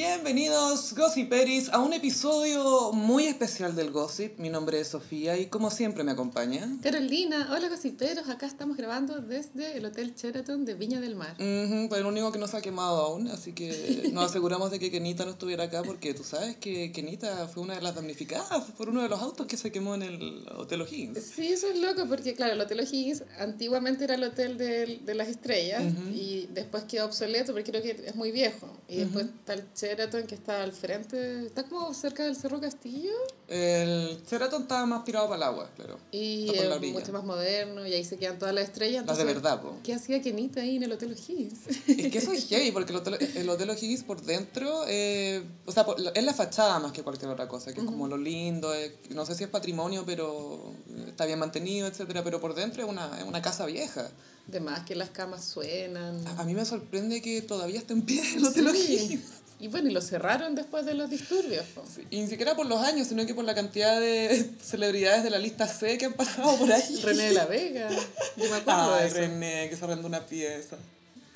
Bienvenidos, Gossiperis, a un episodio muy especial del Gossip. Mi nombre es Sofía y como siempre me acompaña. Carolina, hola gossiperos, acá estamos grabando desde el Hotel Sheraton de Viña del Mar. Ujú, pues el único que no se ha quemado aún, así que nos aseguramos de que Kenita no estuviera acá porque tú sabes que Kenita fue una de las damnificadas por uno de los autos que se quemó en el Hotel O'Higgins. Sí, eso es loco porque claro, el Hotel O'Higgins antiguamente era el hotel del- de, las estrellas y después quedó obsoleto porque creo que es muy viejo. Y después está el Sheraton que está al frente, está como cerca del Cerro Castillo El Sheraton estaba más tirado para el agua, claro. y Está es mucho más moderno y ahí se quedan todas las estrellas. Las de entonces, verdad, po. ¿Qué hacía Kenita ahí en el Hotel O'Higgins? Es que eso es heavy, porque el Hotel, el hotel O'Higgins por dentro, eh, o sea, por- es la fachada más que cualquier otra cosa, que es como lo lindo, es- no sé si es patrimonio, pero está bien mantenido, etcétera pero por dentro es una, es una casa vieja. De más que las camas suenan. A, a mí me sorprende que todavía esté en pie el Hotel Sí. O'Higgins. Y bueno, y lo cerraron después de los disturbios. po. Y ni siquiera por los años, sino que por la cantidad de celebridades de la lista C que han pasado por ahí. René de la Vega. Yo me acuerdo de Ay, eso. René, que se arrendó una pieza.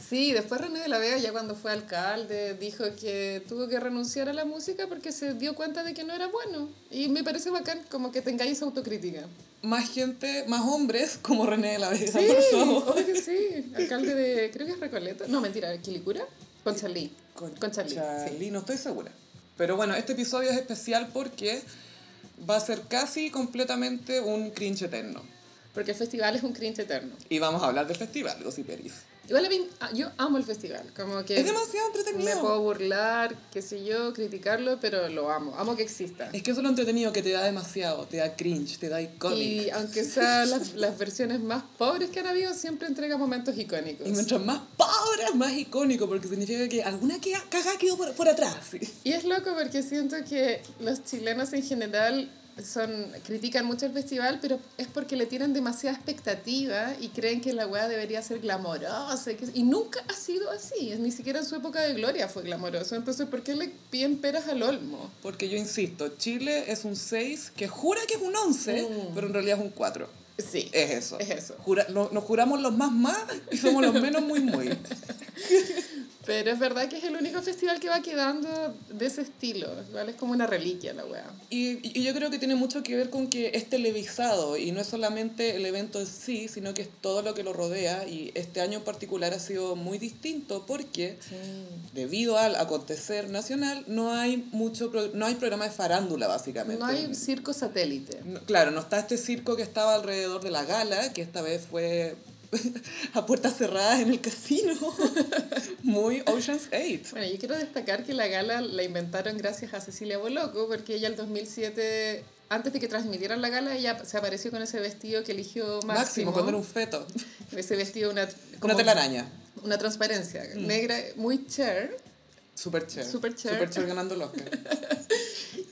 Sí, después René de la Vega, ya cuando fue alcalde, dijo que tuvo que renunciar a la música porque se dio cuenta de que no era bueno. Y me parece bacán como que tengáis autocrítica. Más gente, más hombres como René de la Vega, Sí, por favor. que sí. Alcalde de, creo que es Recoleta. No, mentira, Quilicura. Con Charlie. Con, Con Charlie, Charlie, sí. no estoy segura. Pero bueno, este episodio es especial porque va a ser casi completamente un cringe eterno. Porque el festival es un cringe eterno. Y vamos a hablar del festival, Gossiperis. Igual a mí, ah, yo amo el festival. Como que Es demasiado me entretenido. puedo burlar, qué sé yo, criticarlo, pero lo amo. Amo que exista. Es que eso es lo entretenido que te da demasiado, te da cringe, te da icónico. Y aunque sean las, las versiones más pobres que han habido, siempre entrega momentos icónicos. Y mientras más pobre, más icónico, porque significa que alguna que cagada quedó por, por atrás. sí. Y es loco porque siento que los chilenos en general son critican mucho el festival, pero es porque le tienen demasiada expectativa y creen que la weá debería ser glamorosa. y nunca ha sido así, ni siquiera en su época de gloria fue glamoroso. Entonces, ¿por qué le piden peras al olmo? Porque yo insisto, Chile es un 6 que jura que es un 11, Mm. pero en realidad es un 4. Sí, Es eso. Es eso. Jura- no- nos juramos los más más y somos los menos muy muy. pero es verdad que es el único festival que va quedando de ese estilo. Igual es como una reliquia la weá. Y, y yo creo que tiene mucho que ver con que es televisado y no es solamente el evento en sí, sino que es todo lo que lo rodea y este año en particular ha sido muy distinto porque debido al acontecer nacional no hay mucho pro- no hay programa de farándula básicamente. No hay circo satélite. No, Claro, no está este circo que estaba alrededor de la gala, que esta vez fue a puertas cerradas en el casino. Muy Ocean's 8. Bueno, yo quiero destacar que la gala la inventaron gracias a Cecilia Boloco, porque ella el 2007, antes de que transmitieran la gala, ella se apareció con ese vestido que eligió Máximo. Máximo, cuando era un feto. Ese vestido, una, Una telaraña. Una transparencia negra, muy cher. Super cher. Super cher. Super cher ganando el Oscar.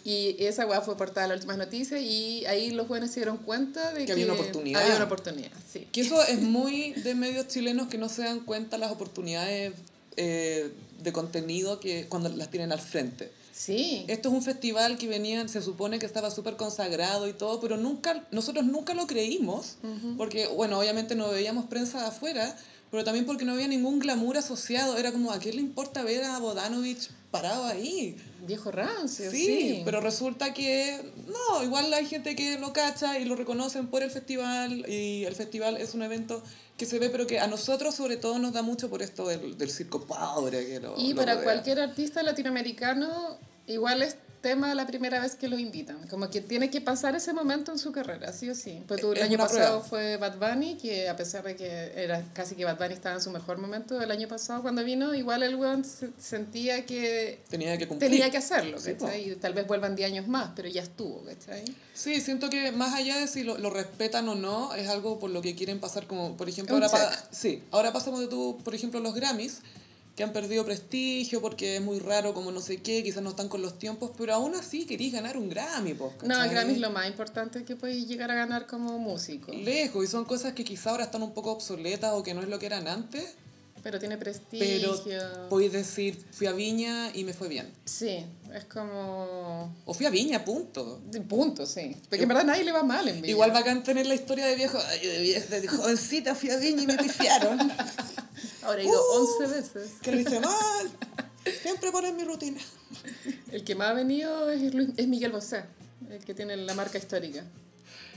Y esa weá fue portada en las últimas noticias y ahí los buenos se dieron cuenta de que, Que había una oportunidad. Había una oportunidad, sí. Que eso es muy de medios chilenos que no se dan cuenta las oportunidades eh, de contenido que cuando las tienen al frente. Sí. Esto es un festival que venía, se supone que estaba súper consagrado y todo, pero nunca, nosotros nunca lo creímos, porque, bueno, obviamente no veíamos prensa de afuera, pero también porque no había ningún glamour asociado. Era como, ¿a quién le importa ver a Bodanovich parado ahí? Viejo rancio, Sí, sí. pero resulta que no, igual hay gente que lo cacha y lo reconocen por el festival y el festival es un evento que se ve, pero que a nosotros sobre todo nos da mucho por esto del, del circo pobre. Que lo, Y lo para rodea. cualquier artista latinoamericano, igual es tema la primera vez que lo invitan. Como que tiene que pasar ese momento en su carrera, sí o sí. Pues tú, el Es año pasado prueba. fue Bad Bunny, que a pesar de que era casi que Bad Bunny estaba en su mejor momento el año pasado cuando vino, igual el weón se- sentía que Tenía que cumplir. tenía que hacerlo, Sí, ¿cachai? Y tal vez vuelvan 10 años más, pero ya estuvo, ¿cachai? Sí, siento que más allá de si lo, lo respetan o no, es algo por lo que quieren pasar, como por ejemplo, Un ahora, pa- sí, ahora pasamos de tú, por ejemplo, los Grammys, que han perdido prestigio porque es muy raro, como no sé qué, quizás no están con los tiempos, pero aún así querís ganar un Grammy, pues, No, el. Grammy es lo más importante que puedes llegar a ganar como músico. Lejos, y son cosas que quizá ahora están un poco obsoletas o que no es lo que eran antes, Pero tiene prestigio. pero podéis decir, fui a Viña y me fue bien. Sí, es como... O fui a Viña, punto. De punto, sí. Porque en verdad nadie le va mal en Viña. Igual bacán tener la historia de viejo, de, vie- de jovencita fui a Viña y me pifiaron. Ahora he ido Uh. 11 veces. que lo hice mal. Siempre ponen mi rutina. El que más ha venido es, Luis- es Miguel Bosé, el que tiene la marca histórica.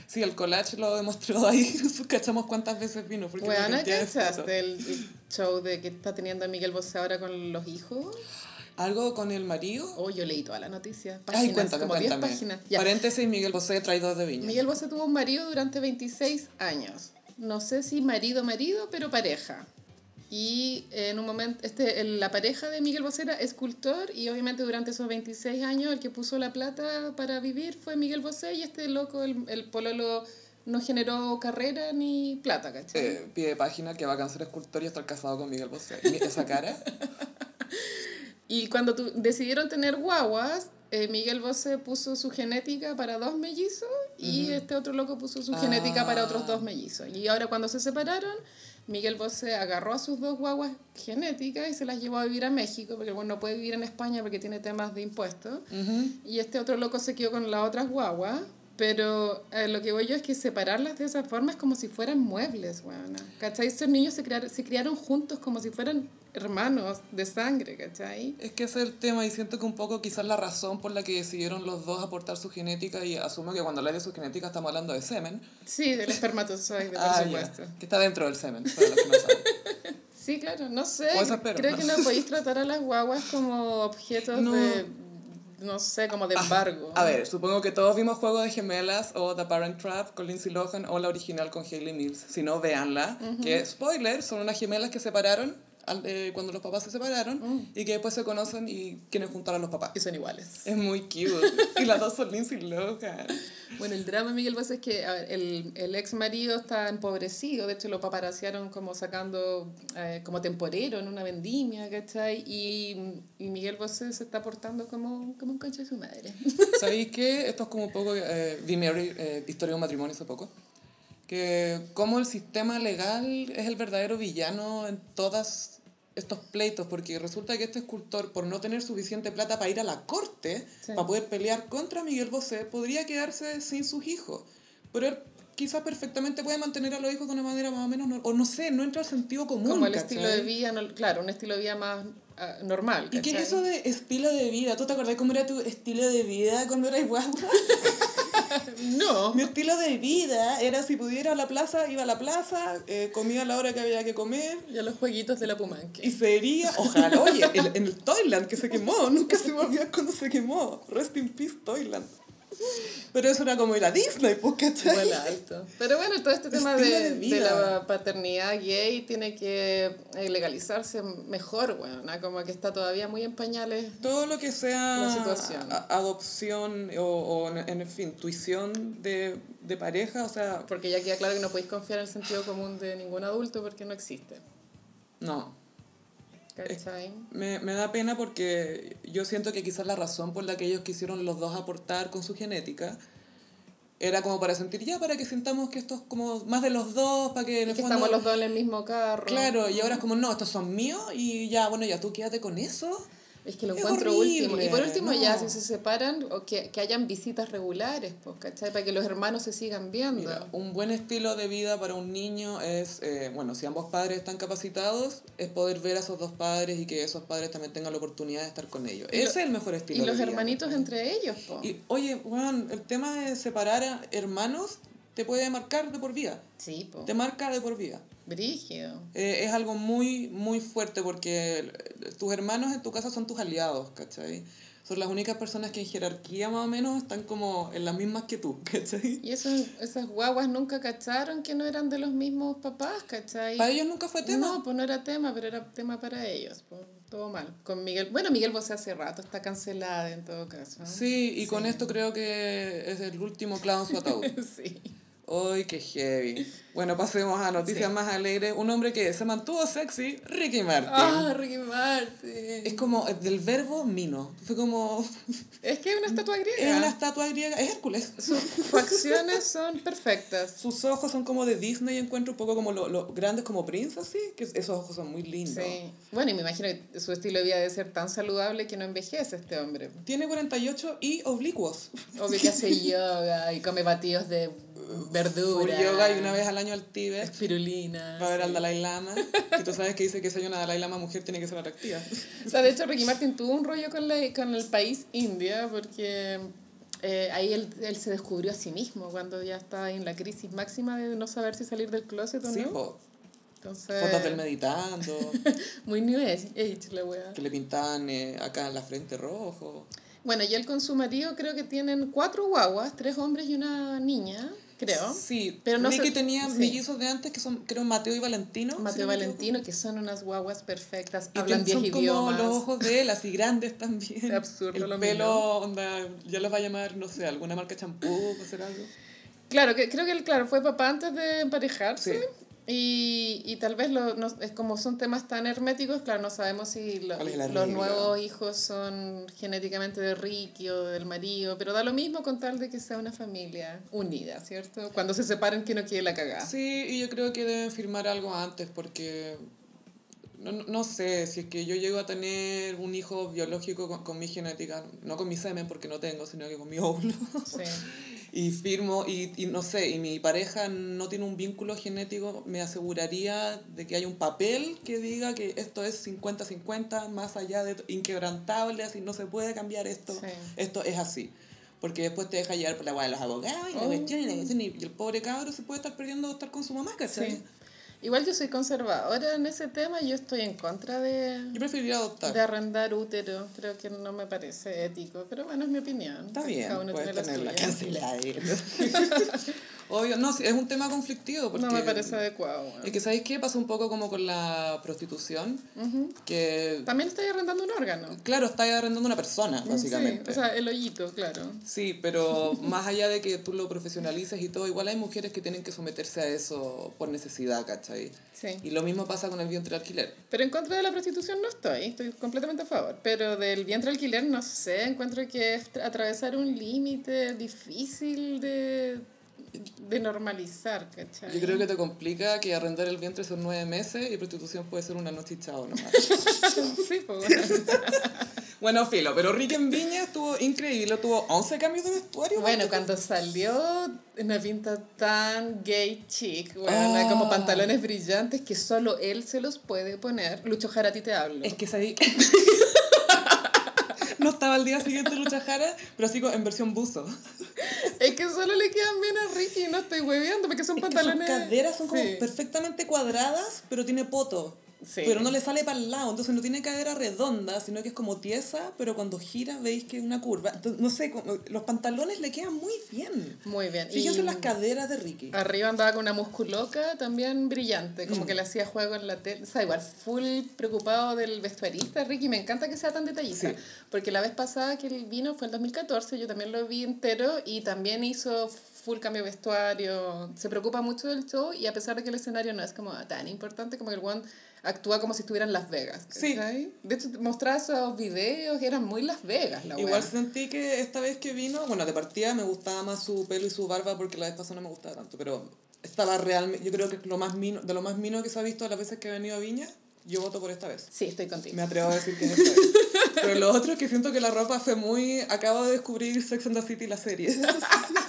Sí, el collage lo demostró ahí. Cachamos cuántas veces vino. Porque Bueno, cantidad de fotos. ¿cachaste el, el show de que está teniendo Miguel Bosé ahora con los hijos? ¿Algo con el marido? Oh, yo leí toda la noticia. Ay, Páginas, cuéntame, como 10 cuéntame. páginas. Ya. Paréntesis, Miguel Bosé, traidor de viña. Miguel Bosé tuvo un marido durante 26 años. No sé si marido, marido, pero pareja. Y en un momento, este, la pareja de Miguel Bosé era escultor y obviamente durante esos 26 años el que puso la plata para vivir fue Miguel Bosé y este loco, el, el pololo, no generó carrera ni plata, ¿cachai? Eh, pide página que va a cancelar escultor y estar casado con Miguel Bosé. Esa cara. Y cuando tu- decidieron tener guaguas, eh, Miguel Bosé puso su genética para dos mellizos y este otro loco puso su genética para otros dos mellizos. Y ahora cuando se separaron, Miguel Bosé agarró a sus dos guaguas genéticas y se las llevó a vivir a México, porque bueno, no puede vivir en España porque tiene temas de impuestos. Y este otro loco se quedó con las otras guaguas. Pero eh, lo que voy yo es que separarlas de esa forma es como si fueran muebles, weona. ¿Cachai? Estos niños se, crearon, se criaron juntos como si fueran hermanos de sangre, ¿cachai? Es que ese es el tema y siento que un poco quizás la razón por la que decidieron los dos aportar su genética y asumo que cuando hablas de su genética estamos hablando de semen. Sí, del espermatozoide, por Ah, supuesto. que está dentro del semen, para los que no saben. Sí, claro, no sé. Eso espero, creo ¿no? que no podéis tratar a las guaguas como objetos No. de, no sé, como de embargo. A ver, supongo que todos vimos Juego de Gemelas o The Parent Trap con Lindsay Lohan o la original con Hayley Mills. Si no, véanla. Que, spoiler, son unas gemelas que se separaron al- eh, cuando los papás se separaron y que después se conocen y quieren juntar a los papás. Y son iguales. Es muy cute. y las dos son Lindsay Lohan. Bueno, el drama Miguel Bosé es que a ver, el, el ex marido está empobrecido, de hecho lo paparaciaron como sacando eh, como temporero en una vendimia, ¿cachai? Y, y Miguel Bosé se está portando como, como un concha de su madre. ¿Sabéis qué? Esto es como un poco... Eh, vi Mary, eh, Historia de un matrimonio hace poco. Que como el sistema legal es el verdadero villano en todas estos pleitos, porque resulta que este escultor, por no tener suficiente plata para ir a la corte, Sí. para poder pelear contra Miguel Bosé, podría quedarse sin sus hijos. Pero él quizás perfectamente puede mantener a los hijos de una manera más o menos... o no sé, no entra al sentido común. como el ¿cachai? estilo de vida, no- claro, un estilo de vida más ah, normal. ¿Y qué es eso de estilo de vida? ¿Tú te acordás cómo era tu estilo de vida cuando eras guagua? No. Mi estilo de vida era si pudiera a la plaza, iba a la plaza, eh, comía a la hora que había que comer Y a los jueguitos de la Pumanque. y sería, ojalá, oye, el- en el Toyland que se quemó, nunca se me olvidó cuando se quemó. Rest in peace Toyland. Pero eso era como ir a Disney, pues, ¿cachai? Vuela alto. Pero bueno, todo este tema de, de de la paternidad gay tiene que eh, legalizarse mejor, bueno, como que está todavía muy en pañales. Todo lo que sea La situación. a- adopción o, o en, en fin, tuición de, de pareja, o sea, Porque ya queda claro que no podéis confiar en el sentido común de ningún adulto porque no existe. no, ¿Cachai? Me, me da pena porque yo siento que quizás la razón por la que ellos quisieron los dos aportar con su genética era como para sentir ya, para que sintamos que esto es como más de los dos, para que en el que fondo- estamos los dos en el mismo carro. Claro, y ahora es como, no, estos son míos y ya, bueno, ya tú quédate con eso. Es que lo Es encuentro horrible, último. Y por último, ya, si se separan, o que, que hayan visitas regulares, pues, ¿cachai? Para que los hermanos se sigan viendo. Mira, un buen estilo de vida para un niño es, eh, bueno, si ambos padres están capacitados, es poder ver a esos dos padres y que esos padres también tengan la oportunidad de estar con ellos. Y Ese lo- es el mejor estilo y de los vida. hermanitos entre ellos, po. Y oye, Juan, el tema de separar a hermanos te puede marcar de por vida. Sí, po. Te marca de por vida. Brígido. Eh, es algo muy, muy fuerte porque eh, tus hermanos en tu casa son tus aliados, ¿cachai? Son las únicas personas que en jerarquía más o menos están como en las mismas que tú, ¿cachai? Y esos, esas guaguas nunca cacharon que no eran de los mismos papás, ¿cachai? Para ellos nunca fue tema. No, pues no era tema, pero era tema para ellos. Pues, todo mal. Con Miguel. Bueno, Miguel Bosé hace rato está cancelada en todo caso. Sí, y con esto creo que es el último clavo en su ataúd. sí. ¡Ay, qué heavy! Bueno, pasemos a noticias Sí. más alegres. Un hombre que se mantuvo sexy, Ricky Martin. Ah, Ricky Martin. Es como eh, del verbo mino. Fue como. Es que es una estatua griega. Es una estatua griega. Es Hércules. Sus facciones son perfectas. Sus ojos son como de Disney, encuentro un poco como los lo grandes como Prince, así. Que esos ojos son muy lindos. Sí. Bueno, y me imagino que su estilo de vida debe ser tan saludable que no envejece este hombre. Tiene 48 y oblicuos. Obvio que hace yoga y come batidos de verdura. yoga y una vez al año al Tíbet. Espirulina. Va a ver sí. al Dalai Lama. Y tú sabes que dice que si hay una Dalai Lama mujer tiene que ser atractiva. O sea, de hecho, Ricky Martin tuvo un rollo con, la, con el país India porque eh, ahí él, él se descubrió a sí mismo cuando ya estaba en la crisis máxima de no saber si salir del closet o Sí, no. po. Entonces, Fotos del meditando. muy new age, age la wea. que le pintaban eh, acá en la frente rojo. Bueno, y él con su marido creo que tienen cuatro guaguas, tres hombres y una niña, creo. Sí, Pero no Ricky se- tenía sí. mellizos de antes que son, creo, Mateo y Valentino. Mateo equivoco. Valentino, que son unas guaguas perfectas, Y hablan tienen- 10 son idiomas. como los ojos de él, así grandes también. Es absurdo El lo pelo, mismo. onda, ya los va a llamar, no sé, alguna marca champú, o hacer algo. Claro, que creo que él, claro, fue papá antes de emparejarse. Sí. Y, y tal vez lo, no, es como son temas tan herméticos, claro, no sabemos si lo- ¿Cuál es la los regla? nuevos hijos son genéticamente de Ricky o del marido, pero da lo mismo con tal de que sea una familia unida, ¿cierto? Cuando se separen que no quede la cagada. Sí, y yo creo que deben firmar algo antes porque no, no- no sé si es que yo llego a tener un hijo biológico con, con mi genética, no con mi semen porque no tengo, sino que con mi óvulo. Sí. y firmo y, y no sé, y mi pareja no tiene un vínculo genético, me aseguraría de que hay un papel que diga que esto es 50-50, más allá de inquebrantable, así no se puede cambiar esto, Sí. esto es así. Porque después te deja llevar por la guay de los abogados y la Oh. cuestión y la cuestión, y el pobre cabro se puede estar perdiendo estar con su mamá, ¿cachai? Sí. Igual yo soy conservadora en ese tema, yo estoy en contra de, Yo preferiría adoptar. de arrendar útero, creo que no me parece ético, pero bueno, es mi opinión. Está bien, Cada uno puedes tiene la tenerla cancelada. Obvio, no, es un tema conflictivo. Porque No me parece adecuado. bueno. Es que, ¿sabéis qué? Pasa un poco como con la prostitución, que, También estoy arrendando un órgano. claro, está arrendando una persona, básicamente. Sí, o sea, el hoyito, claro. Sí, pero más allá de que tú lo profesionalices y todo, igual hay mujeres que tienen que someterse a eso por necesidad, ¿cachai? Sí. Y lo mismo pasa con el vientre alquiler. Pero en contra de la prostitución no estoy, estoy completamente a favor. Pero del vientre alquiler, no sé, encuentro que es tra- atravesar un límite difícil de, de normalizar, ¿cachai? Yo creo que te complica que arrendar el vientre son nueve meses y prostitución puede ser una noche y chao nomás. sí, pues bueno. Bueno, filo, pero Rick en Viña estuvo increíble, tuvo 11 cambios de vestuario. Bueno, ¿no? cuando salió una pinta tan gay chic, bueno, Ah. como pantalones brillantes que solo él se los puede poner. Lucho Jara, a ti te hablo. Es que sabí... no estaba al día siguiente Lucha Jara, pero así en versión buzo. Es que solo le quedan bien a Ricky, no estoy hueveando, porque son Es que sus pantalones... caderas son como Sí. perfectamente cuadradas, pero tiene poto. Sí. Pero no le sale para el lado, entonces no tiene cadera redonda, sino que es como tiesa, pero cuando gira veis que es una curva. Entonces, no sé, los pantalones le quedan muy bien. Muy bien. Fíjense Y las caderas de Ricky. Arriba andaba con una musculoca también brillante, Mm. como que le hacía juego en la tele. O sea, igual, full preocupado del vestuarista, Ricky. Me encanta que sea tan detallista. Sí. Porque la vez pasada que él vino fue el 2014, yo también lo vi entero y también hizo full cambio de vestuario. Se preocupa mucho del show y a pesar de que el escenario no es como tan importante, como que el one actúa como si estuviera en Las Vegas. Sí. De hecho, mostraba esos videos y eran muy Las Vegas, la Igual sentí que esta vez que vino, bueno, de partida me gustaba más su pelo y su barba porque la vez pasada no me gustaba tanto, pero estaba realmente, yo creo que lo más mino, de lo más mino que se ha visto las veces que he venido a Viña, yo voto por esta vez. Sí, estoy contigo. Me atrevo a decir que es esta vez. Pero lo otro es que siento que la ropa fue muy... Acabo de descubrir Sex and the City, la serie.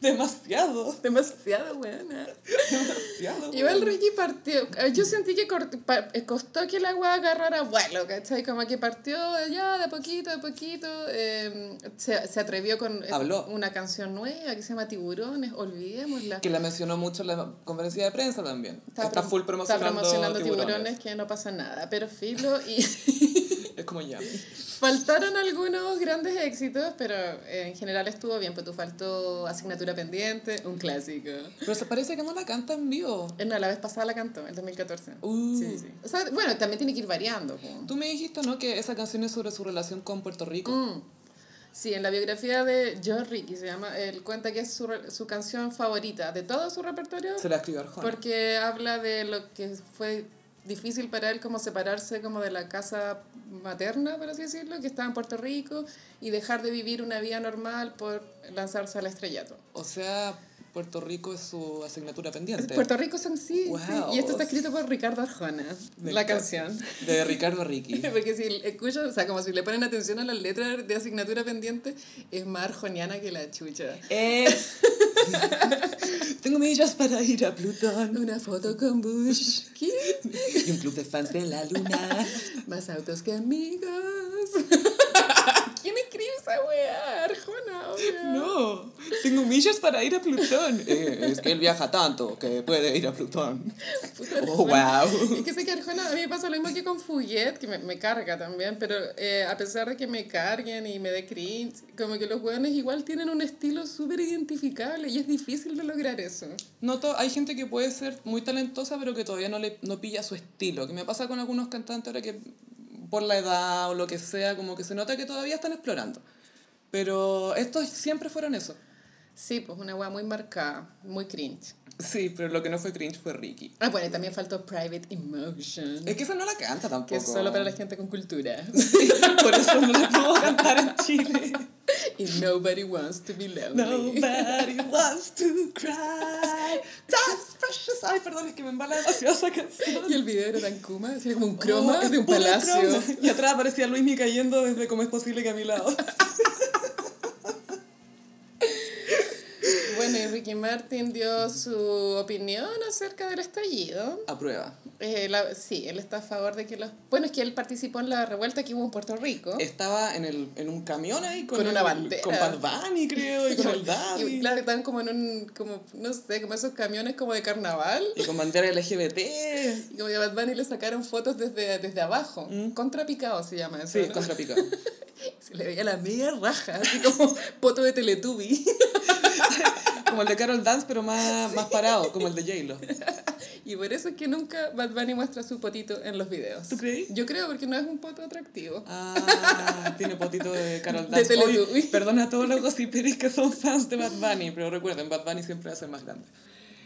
Demasiado. Demasiado buena. Demasiado. Igual bueno. Ricky partió, eh, yo sentí que eh, costó que la agua agarrara vuelo, ¿cachai? Como que partió ya de poquito, de poquito, eh, se, se atrevió con eh, Habló. una canción nueva que se llama Tiburones, olvidémosla. Que la mencionó mucho en la conferencia de prensa también. Está, pro- full promocionando, está promocionando tiburones. tiburones. que no pasa nada, pero filo y como ya. faltaron algunos grandes éxitos, pero eh, en general estuvo bien, pues tú faltó Asignatura Pendiente, un clásico. Pero se parece que no la canta en vivo. Eh, No, la vez pasada la cantó, en 2014. Uh. Sí, sí. O sea, bueno, también tiene que ir variando. Tú me dijiste, ¿no? Que esa canción es sobre su relación con Puerto Rico. Mm. Sí, en la biografía de Joe Ricky se llama, él cuenta que es su, su canción favorita de todo su repertorio Se la escribió Arjona. porque habla de lo que fue difícil para él como separarse como de la casa materna, por así decirlo, que estaba en Puerto Rico y dejar de vivir una vida normal por lanzarse al estrellato. O sea, Puerto Rico es su asignatura pendiente. Puerto Rico son sí, Wow. sí, y esto está escrito por Ricardo Arjona, Me la canción. De Ricardo Ricky. Porque si escuchan, o sea, como si le ponen atención a las letras de asignatura pendiente, es más arjoniana que la chucha. Es. Tengo millas para ir a Plutón. Una foto con Bush. ¿Qué? Y un club de fans de la luna. Más autos que amigos. ¿Quién escribe esa weá? Arjona, obvio. No, tengo millas para ir a Plutón. Eh, es que él viaja tanto que puede ir a Plutón. Puta Oh, wow. Es que sé que Arjona, a mí me pasa lo mismo que con Fouillet, que me, me carga también, pero eh, a pesar de que me carguen y me dé cringe, como que los hueones igual tienen un estilo súper identificable y es difícil de lograr eso. Noto, hay gente que puede ser muy talentosa, pero que todavía no, le, no pilla su estilo. Que me pasa con algunos cantantes ahora que por la edad o lo que sea, como que se nota que todavía están explorando. Pero estos siempre fueron eso. Sí, pues una hueá muy marcada, muy cringe. Sí, pero lo que no fue cringe fue Ricky. Ah, bueno, y también faltó Private Emotion, Es que esa no la canta tampoco. que es solo para la gente con cultura. Sí, por eso no la puedo cantar en Chile. y Nobody Wants to Be Lonely. Nobody wants to cry. That's precious. Ay, perdón, es que me embala demasiado esa canción. Y el video era tan kuma, así como un croma Oh, de un palacio. croma. Y atrás aparecía Luismi cayendo desde cómo es posible que a mi lado. Ricky Martin dio su opinión acerca del estallido. Aprueba. Eh, la- sí, él está a favor de que los... Bueno, es que él participó en la revuelta que hubo en Puerto Rico. Estaba en, el, en un camión ahí con, Con una el- bandera. Con Bad Bunny, creo, y con el Daddy. Y claro, estaban como en un, como, no sé, como esos camiones como de carnaval. Y con bandera LGBT. Y como que a Bad Bunny le sacaron fotos desde, desde abajo. Contrapicado se llama eso. Mm. Sí, ¿no? contrapicado. Se le veía la media raja, así como poto de Teletubby. Como el de Carol Dance, pero más, más parado, como el de J-Lo. Y por eso es que nunca Bad Bunny muestra su potito en los videos. ¿Tú crees? Yo creo, porque no es un poto atractivo. Ah, tiene potito de Carol De Dance. Oye, Teletubby. perdona a todos los gossiperis que son fans de Bad Bunny, pero recuerden, Bad Bunny siempre hace más grande.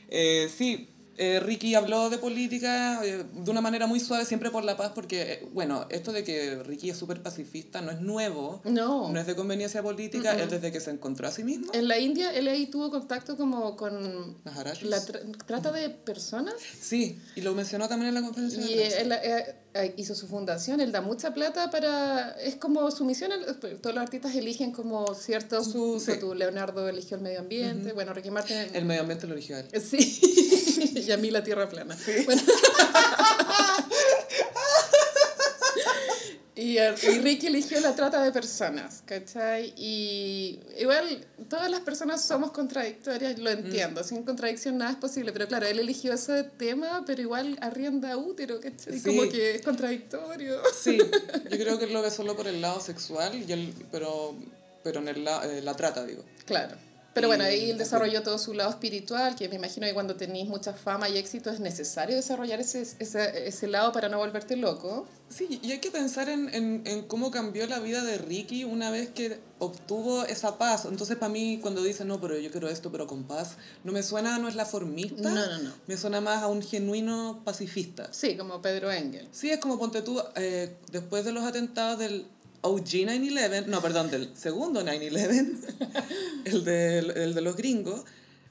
Eh, sí, eh, Ricky habló de política eh, de una manera muy suave, siempre por la paz, porque, eh, bueno, esto de que Ricky es súper pacifista no es nuevo, No. no es de conveniencia política, es desde que se encontró a sí mismo. En la India, él ahí tuvo contacto como con la tra- trata de personas. Sí, y lo mencionó también en la conferencia de Y prensa. Eh, eh, hizo su fundación, él da mucha plata para... Es como su misión, él- todos los artistas eligen como ciertos... Su- sí. tú, Leonardo eligió el medio ambiente, bueno, Ricky Martin... El medio ambiente lo eligió él. Sí, y a mí la tierra plana. Bueno. Y, y Ricky eligió la trata de personas, ¿cachai? Y igual todas las personas somos contradictorias, lo entiendo, sin contradicción nada es posible, pero claro, él eligió ese tema, pero igual arrienda útero, ¿cachai? Sí. Como que es contradictorio. Sí, yo creo que él lo ve solo por el lado sexual, y él, pero, pero en el la, eh, la trata, digo. Claro. Pero bueno, ahí él desarrolló todo su lado espiritual, que me imagino que cuando tenéis mucha fama y éxito es necesario desarrollar ese, ese, ese lado para no volverte loco. Sí, y hay que pensar en, en, en cómo cambió la vida de Ricky una vez que obtuvo esa paz. Entonces, para mí, cuando dicen, no, pero yo quiero esto, pero con paz, no me suena, no es la formista. No, no, no. Me suena más a un genuino pacifista. Sí, como Pedro Engel. Sí, es como ponte tú, eh, después de los atentados del OG 9-11, no, perdón, del segundo 9-11, el, de, el de los gringos,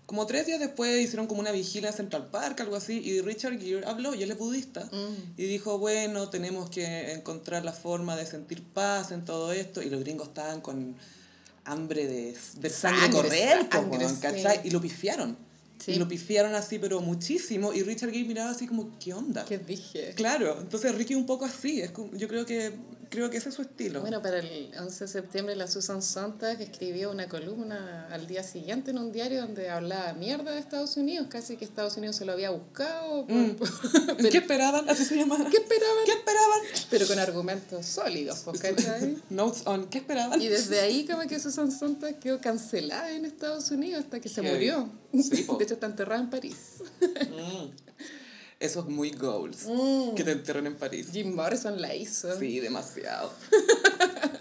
como tres días después hicieron como una vigilia en Central Park, algo así, y Richard Gere habló, y él es budista, y dijo, bueno, tenemos que encontrar la forma de sentir paz en todo esto, y los gringos estaban con hambre de, de sangre, Sangre, correr, sangre, sí. ¿cachai? Y lo pifiaron. Sí. Y lo pifiaron así, pero muchísimo, y Richard Gere miraba así como, ¿qué onda? ¿Qué dije? Claro, entonces Ricky un poco así, es como- yo creo que creo que ese es su estilo. Bueno, para el 11 de septiembre la Susan Sontag escribió una columna al día siguiente en un diario donde hablaba mierda de Estados Unidos, casi que Estados Unidos se lo había buscado. por- ¿Qué esperaban? Así se llama. ¿Qué esperaban? ¿Qué esperaban? Pero con argumentos sólidos, pues, ¿cachai? Notes on, ¿qué esperaban? Y desde ahí como que Susan Sontag quedó cancelada en Estados Unidos hasta que se murió. Sí. De hecho está enterrada en París. Mm. Eso es muy goals. Mm. Que te enterren en París. Jim Morrison la hizo. Sí, demasiado.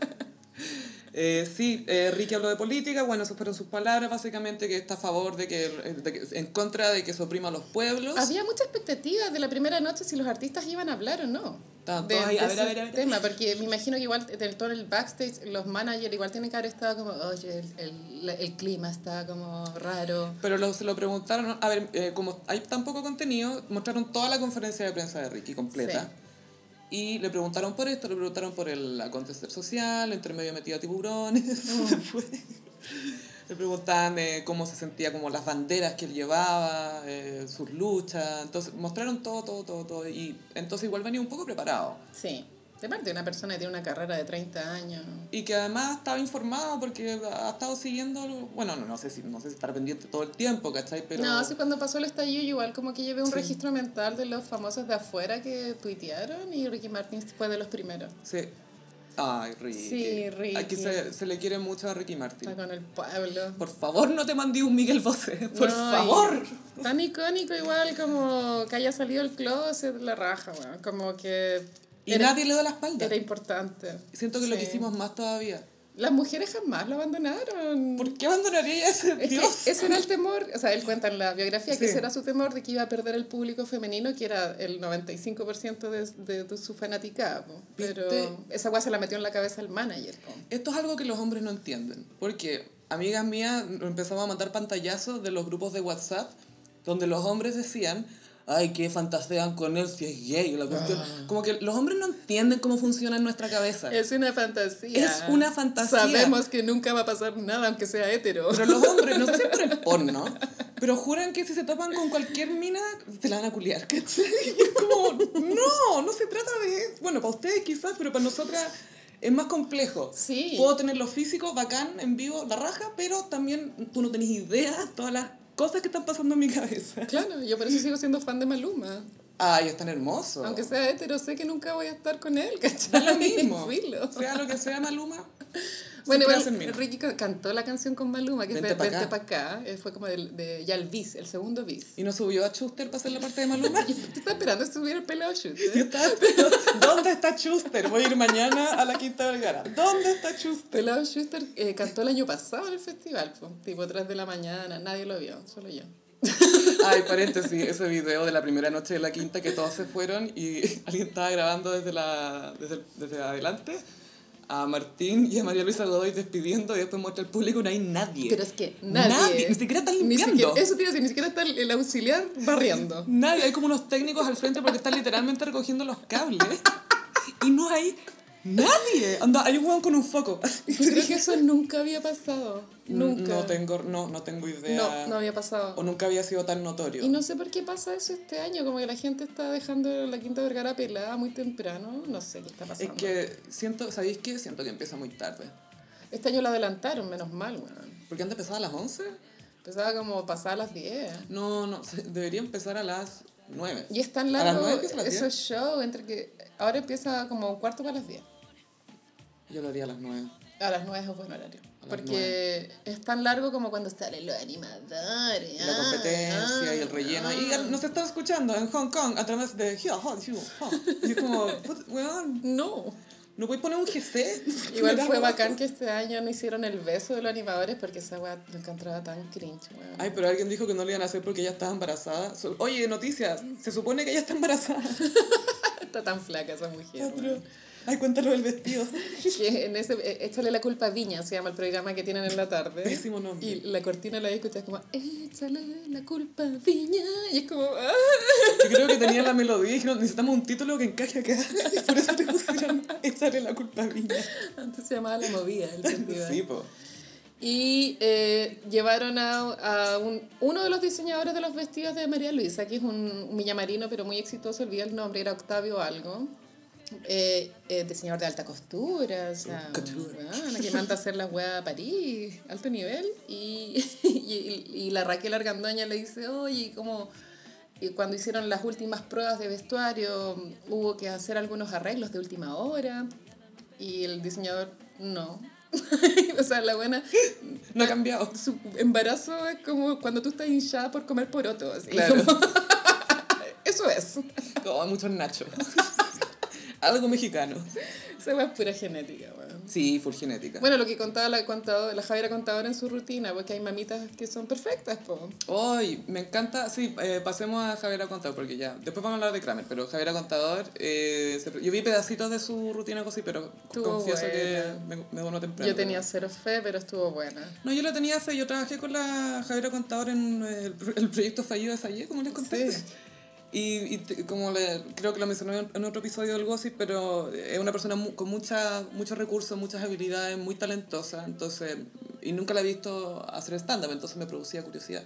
Eh, sí, eh, Ricky habló de política, bueno, esas fueron sus palabras, básicamente, que está a favor de que, de que- en contra de que se oprima a los pueblos. Había mucha expectativa de la primera noche si los artistas iban a hablar o no. Estaban De, ahí, de a ver, a ver, a ver. tema, porque me imagino que igual del todo el backstage, los managers igual tienen que haber estado como, oye, el, el, el clima está como raro. Pero lo, se lo preguntaron, a ver, eh, como hay tan poco contenido, mostraron toda la conferencia de prensa de Ricky completa. Y le preguntaron por esto, le preguntaron por el acontecer social, entre medio metida tiburones. Mm. Fue- Le preguntaban eh, cómo se sentía, como las banderas que él llevaba, eh, sus luchas. Entonces, mostraron todo, todo, todo, todo. Y entonces igual venía un poco preparado. Sí. De parte de una persona que tiene una carrera de 30 años. Y que además estaba informado porque ha estado siguiendo, bueno, no, no sé si no sé si estar pendiente todo el tiempo, ¿cachai? Pero... No, sí, cuando pasó el estallido igual como que llevé un registro mental de los famosos de afuera que tuitearon y Ricky Martin fue de los primeros. Sí. Ay, Ricky. Sí, Ricky. Aquí se, se le quiere mucho a Ricky Martin. Está con el pueblo. Por favor, no te mandé un Miguel Bosé. Por No, favor. Tan icónico igual como que haya salido el closet, la raja, weón. Como que Y era, nadie le da la espalda. era importante. Siento que lo Sí. quisimos más todavía. Las mujeres jamás lo abandonaron. ¿Por qué abandonaría a ese Es que Dios? ese era el temor, o sea, él cuenta en la biografía que Sí. ese era su temor de que iba a perder el público femenino, que era el 95% de, de, de su fanaticada. Pero esa weá se la metió en la cabeza el manager. po. Esto es algo que los hombres no entienden. Porque amigas mías empezamos a mandar pantallazos de los grupos de WhatsApp donde los hombres decían, ay, que fantasean con él si es gay. La cuestión. Como que los hombres no entienden cómo funciona en nuestra cabeza. Es una fantasía. Es una fantasía. Sabemos que nunca va a pasar nada aunque sea hetero. Pero los hombres, no sé si por el porno, pero juran que si se topan con cualquier mina, se la van a culiar, ¿cachai? Y es como, no, no se trata de... Bueno, para ustedes quizás, pero para nosotras es más complejo. Sí. Puedo tener lo físico, bacán, en vivo, la raja, pero también tú no tenés idea todas las cosas que están pasando en mi cabeza. Claro, yo por eso sigo siendo fan de Maluma. Ay, es tan hermoso. Aunque sea hetero, sé que nunca voy a estar con él, ¿cachai? Da lo mismo. Filo. Sea lo que sea Maluma. Bueno, igual. Ricky ca- cantó la canción con Maluma, que Vente es Vente acá. pa' acá. eh, Fue como del- de, ya el bis, el segundo bis. Y no subió a Chuster para hacer la parte de Maluma. Yo estaba esperando estuviera el pelado shoot. Yo estaba esperando, ¿dónde está Chuster? Voy a ir mañana a la Quinta Vergara. ¿Dónde está Chuster? Pelado Schuster eh, cantó el año pasado en el festival, po, tipo 3 de la mañana, nadie lo vio, solo yo. Ay, paréntesis, ese video de la primera noche de la quinta que todos se fueron y alguien estaba grabando desde, la, desde, desde adelante a Martín y a María Luisa Godoy despidiendo y después muestra al público y no hay nadie. Pero es que nadie. ni siquiera están Ni limpiando. siquiera, eso decir, ni siquiera está el, el auxiliar barriendo. Nadie, hay como unos técnicos al frente porque están literalmente recogiendo los cables y no hay nadie. Anda, hay un hueón con un foco. Yo creo que eso nunca había pasado. Nunca. No tengo, no, no tengo idea. No, no había pasado. O nunca había sido tan notorio. Y no sé por qué pasa eso este año, como que la gente está dejando la Quinta Vergara pelada muy temprano, no sé qué está Es pasando. que siento, ¿sabéis qué? Siento que empieza muy tarde. Este año lo adelantaron, menos mal, weón. Porque antes empezaba a las 11. Empezaba como pasar a las 10. No, no, debería empezar a las 9. Y es tan ¿A las largo esos shows entre que ahora empieza como un cuarto para las 10. Yo lo haría a las 9. A las 9 es buen horario. A Porque es tan largo como cuando salen los animadores. La competencia y el relleno. Y nos está escuchando en Hong Kong a través de... Y es como, weón, No. ¿no puedes poner un GC? Igual fue bacán que este año no hicieron el beso de los animadores porque esa weá lo encontraba tan cringe, weón. Ay, pero alguien dijo que no lo iban a hacer porque ella estaba embarazada. Oye, noticias, se supone que ella está embarazada. Está tan flaca esa mujer. Ay, cuéntalo del vestido. Que en ese, eh, échale la culpa a Viña, se llama el programa que tienen en la tarde. Pésimo nombre. Y la cortina la escuchas como, échale la culpa a Viña. Y es como, ah. Yo creo que tenía la melodía y dijeron, necesitamos un título que encaje acá. Y por eso te pusieron echarle la culpa a Viña. Antes se llamaba La Movida, el festival. Sí, po. Y eh, llevaron a, a un, uno de los diseñadores de los vestidos de María Luisa, que es un, un villamarino, pero muy exitoso, olvidé el nombre, era Octavio algo. Eh, eh, diseñador de alta costura, o sea, weón, que manda a hacer la weá a París, alto nivel. Y, y, y la Raquel Argandoña le dice, oye, como cuando hicieron las últimas pruebas de vestuario, hubo que hacer algunos arreglos de última hora. Y el diseñador, no. o sea, la buena No ha cambiado. su embarazo es como cuando tú estás hinchada por comer poroto. Así, Claro. como- Eso es. Como muchos nachos. Algo mexicano. Esa es pura genética, weón. Sí, full genética. Bueno, lo que contaba la, contador, la Javiera Contadora en su rutina, porque hay mamitas que son perfectas, po. Hoy, me encanta, sí, eh, pasemos a Javiera Contador, porque ya, después vamos a hablar de Kramer, pero Javiera Contador, eh, se- yo vi pedacitos de su rutina cosí, pero Estuvo confieso que buena. me, me donó temprano. Yo tenía cero fe, pero estuvo buena. No, yo la tenía fe, yo trabajé con la Javiera Contador en el, el proyecto fallido de Fallé, como les conté. Sí. Y, y como le, creo que lo mencioné en- en otro episodio del Gossip, pero es una persona mu- con mucha, muchos recursos, muchas habilidades, muy talentosa, entonces y nunca la he visto hacer stand-up, entonces me producía curiosidad.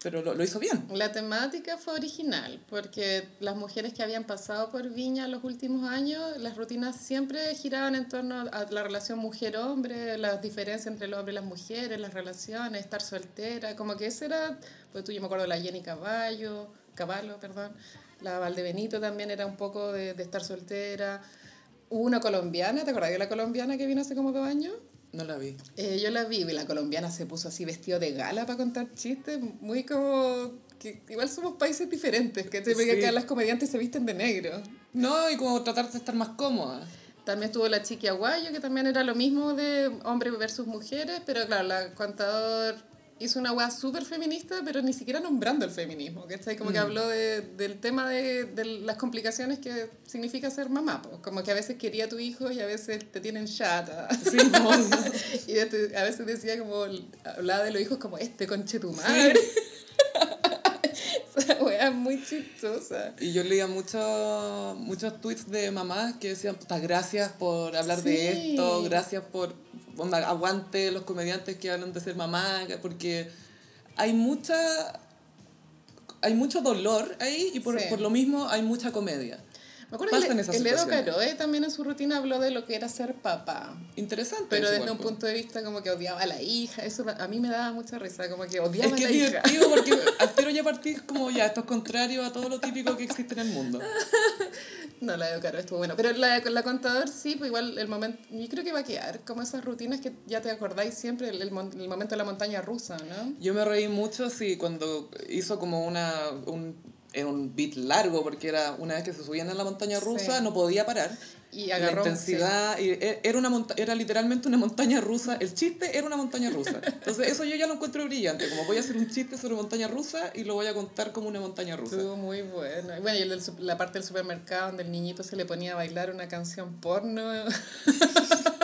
Pero lo, lo hizo bien. La temática fue original, porque las mujeres que habían pasado por Viña los últimos años, las rutinas siempre giraban en torno a la relación mujer-hombre, las diferencias entre el hombre y las mujeres, las relaciones, estar soltera, como que ese era, pues tú yo me acuerdo de la Jenny Caballo, Caballo, perdón, la Valdebenito también era un poco de, de estar soltera. Hubo una colombiana, ¿te acuerdas de la colombiana que vino hace como dos años? No la vi. Eh, yo la vi, y la colombiana se puso así vestido de gala para contar chistes, muy como que igual somos países diferentes, que te Sí. acá las comediantes se visten de negro. No, y como tratar de estar más cómoda. También estuvo la Chiqui Aguayo, que también era lo mismo de hombre versus mujeres, pero claro, la contador hizo una weá súper feminista, pero ni siquiera nombrando el feminismo, ¿cachai? Como que habló de, del tema de, de las complicaciones que significa ser mamá, po. como que a veces quería a tu hijo y a veces te tienen chata. Sí, y este- a veces decía como, hablaba de los hijos como este conche tu madre. weá muy chistosa. Y yo leía muchos muchos tweets de mamás que decían, puta, gracias por hablar de esto, gracias por, onda, aguante los comediantes que hablan de ser mamá, porque hay mucha, hay mucho dolor ahí y por, Sí. por lo mismo hay mucha comedia. Me acuerdo Pasan que el, Edo. Caroe también en su rutina habló de lo que era ser papá. Interesante. Pero desde igual, un po. punto de vista como que odiaba a la hija, eso a mí me daba mucha risa, como que odiaba Es que a es la hija. divertido porque al tiro ya partís como ya, esto es contrario a todo lo típico que existe en el mundo. No, la de Caro estuvo bueno. Pero la la contador sí, pues igual el momento, yo creo que va a quedar como esas rutinas que ya te acordáis siempre, el, el, el momento de la montaña rusa, ¿no? Yo me reí mucho, sí, cuando hizo como una... Un, era un beat largo porque era una vez que se subían a la montaña rusa Sí. no podía parar. Y la agarró... intensidad, y e- era, una monta- era literalmente una montaña rusa. El chiste era una montaña rusa. Entonces eso yo ya lo encuentro brillante. Como voy a hacer un chiste sobre montaña rusa y lo voy a contar como una montaña rusa. Estuvo muy bueno. Y bueno, y el del la parte del supermercado donde el niñito se le ponía a bailar una canción porno.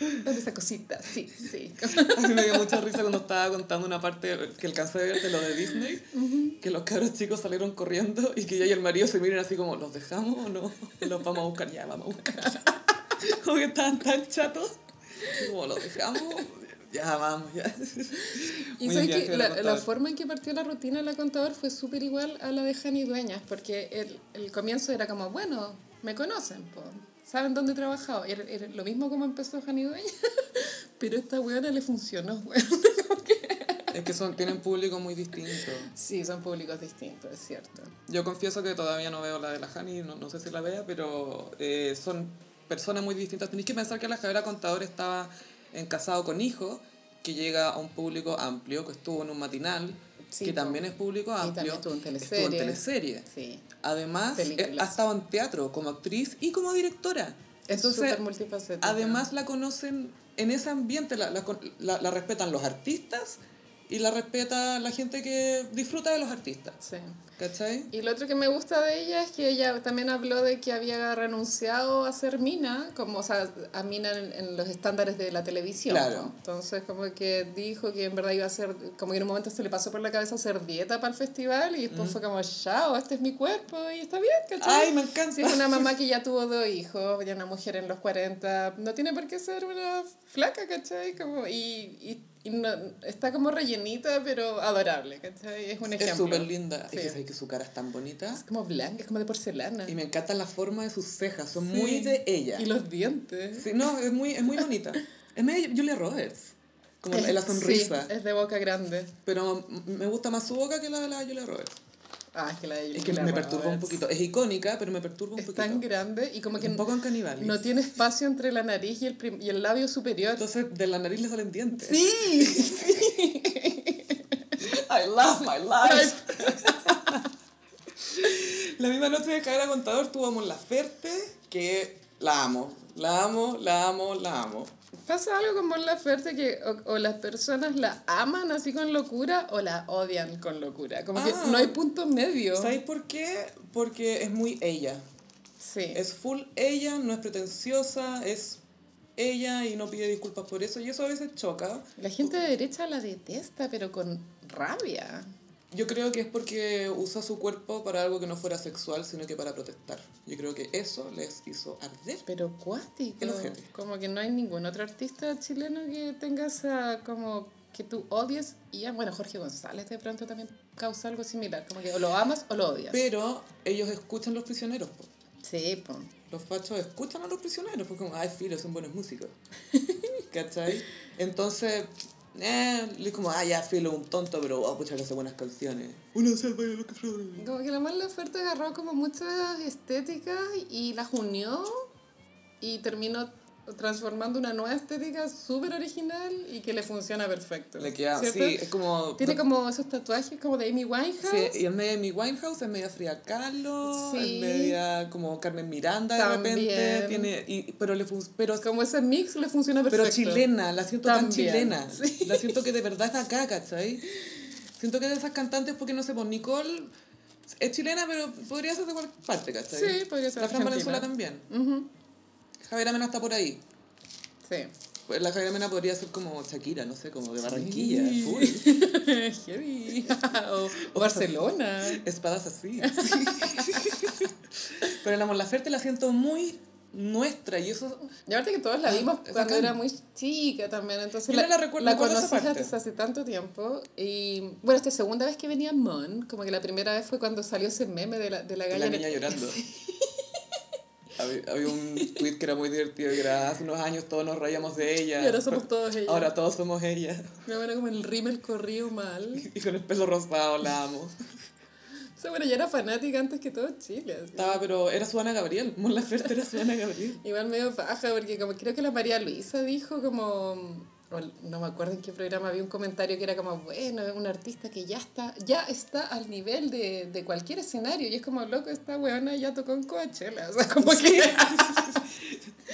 ¿Dónde esa cosita? Sí, sí. A mí me dio mucha risa cuando estaba contando una parte que alcancé a ver de lo de Disney, que los cabros chicos salieron corriendo y que ella y el marido se miran así como, ¿los dejamos o no? ¿Los vamos a buscar? Ya, vamos a buscar. Como que estaban tan chatos, como, ¿los dejamos? Ya, vamos, ya. Y sabes que la, la forma en que partió la rutina de la contador fue súper igual a la de Jani Dueñas, porque el, el comienzo era como, bueno, me conocen, po, saben dónde he trabajado. Era, era lo mismo como empezó Jani Dueñas, pero esta weona le funcionó. Es que son, tienen público muy distinto. Sí, son públicos distintos, es cierto. Yo confieso que todavía no veo la de la Hani, no, no sé si la vea, pero eh, son personas muy distintas. Tenéis que pensar que la Javiera Contador estaba en Casado con Hijo, que llega a un público amplio, que estuvo en un matinal, Sí, que también es público amplio. estuvo en Estuvo en teleserie. teleserie. Sí. Además, eh, Películas. ha estado en teatro como actriz y como directora. Es Entonces, multifacética. además la conocen en ese ambiente, la, la, la- la respetan los artistas y la respeta la gente que disfruta de los artistas. Sí. ¿Cachai? Y lo otro que me gusta de ella es que ella también habló de que había renunciado a ser Mina, como, o sea, a Mina en, en los estándares de la televisión. Claro. ¿no? Entonces, como que dijo que en verdad iba a hacer, como que en un momento se le pasó por la cabeza hacer dieta para el festival y después fue como, chao, este es mi cuerpo y está bien, ¿cachai? Ay, me encanta. Sí, es una mamá que ya tuvo dos hijos, ya una mujer en los 40, no tiene por qué ser una flaca, ¿cachai? Como, y, y no, está como rellenita, pero adorable, ¿cachai? Es un ejemplo. Es súper linda. Sí. Es que que su cara es tan bonita. Es como blanca, es como de porcelana. Y me encanta la forma de sus cejas. Son Sí. muy de ella. Y los dientes. Sí, no, es muy, es muy bonita. Es medio Julia Roberts. Como Es- la sonrisa. sí, es de boca grande. Pero me gusta más su boca que la de la Julia Roberts. Ah, es que la de Es que Julia me perturba un poquito. Es icónica, pero me perturba un Es poquito. tan grande y como que un poco en canibal. no tiene espacio entre la nariz y el, y el labio superior. Entonces, de la nariz le salen dientes. Sí, sí. I love my life. la misma noche de Javiera Contador tuvimos la Ferte, que la amo. La amo, la amo, la amo. Pasa algo con Mon Laferte que o, o las personas la aman así con locura o la odian con locura. Como que Ah. no hay punto medio. ¿Sabéis por qué? Porque es muy ella. Sí. Es full ella, no es pretenciosa, es ella y no pide disculpas por eso. Y eso a veces choca. La gente de derecha la detesta, pero con rabia. Yo creo que es porque usa su cuerpo para algo que no fuera sexual, sino que para protestar. Yo creo que eso les hizo arder. Pero cuático. Como que no hay ningún otro artista chileno que tenga esa como que tú odies y ya, bueno, Jorge González de pronto también causa algo similar, como que o lo amas o lo odias. Pero ellos escuchan los prisioneros. po. Sí, pues. Los fachos escuchan a los prisioneros, porque como, ay, filo, son buenos músicos. ¿Cachai? Entonces, eh, es como, ah, ya, filo, un tonto, pero, oh, pucha, que hace buenas canciones. Una selva y lo que flotan. Como que la mala oferta agarró como muchas estéticas y las unió y terminó transformando una nueva estética súper original y que le funciona perfecto. Le queda, ¿cierto? sí, es como... Tiene como esos tatuajes como de Amy Winehouse. Sí, y es media Amy Winehouse, es media Frida Kahlo, Sí. es media como Carmen Miranda de También. repente, tiene, y, pero, le fun- pero, Como ese mix le funciona perfecto. pero chilena, la siento tan También, chilena, sí. la siento que de verdad está acá, ¿cachai? Siento que de esas cantantes, porque no sé, pues Nicole es chilena, pero podría ser de cualquier parte, ¿cachai? Sí, podría ser La Fran. Valenzuela también. Ujú. Javiera Mena está por ahí. Sí. Pues la Javiera Mena podría ser como Shakira, no sé, como de Barranquilla, Sí. Heavy. o, o Barcelona. Espadas así. Pero la Mon Laferte la siento muy nuestra y eso... Y aparte que todos la vimos Ah, cuando era muy chica también, entonces la, la recuerdo- esa conocí desde hace tanto tiempo. Y bueno, esta segunda vez que venía Mon, como que la primera vez fue cuando salió ese meme de la, de la La galla. niña llorando. Había, había un tweet que era muy divertido, que era hace unos años todos nos reíamos de ella. Y ahora somos todos ella. Ahora todos somos ella. Me era como el rímel corrido mal. Y con el pelo rosado la amo. O sea, bueno, ya era fanática antes que todo Chile. así. Estaba, pero era su Ana Gabriel. Mon Laferte era su Ana Gabriel. Igual medio baja, porque como creo que la María Luisa dijo como... No me acuerdo en qué programa había un comentario que era como, bueno, es un artista que ya está, ya está al nivel de, de cualquier escenario. Y es como, loco, esta weona ya tocó en Coachella. O sea, como que,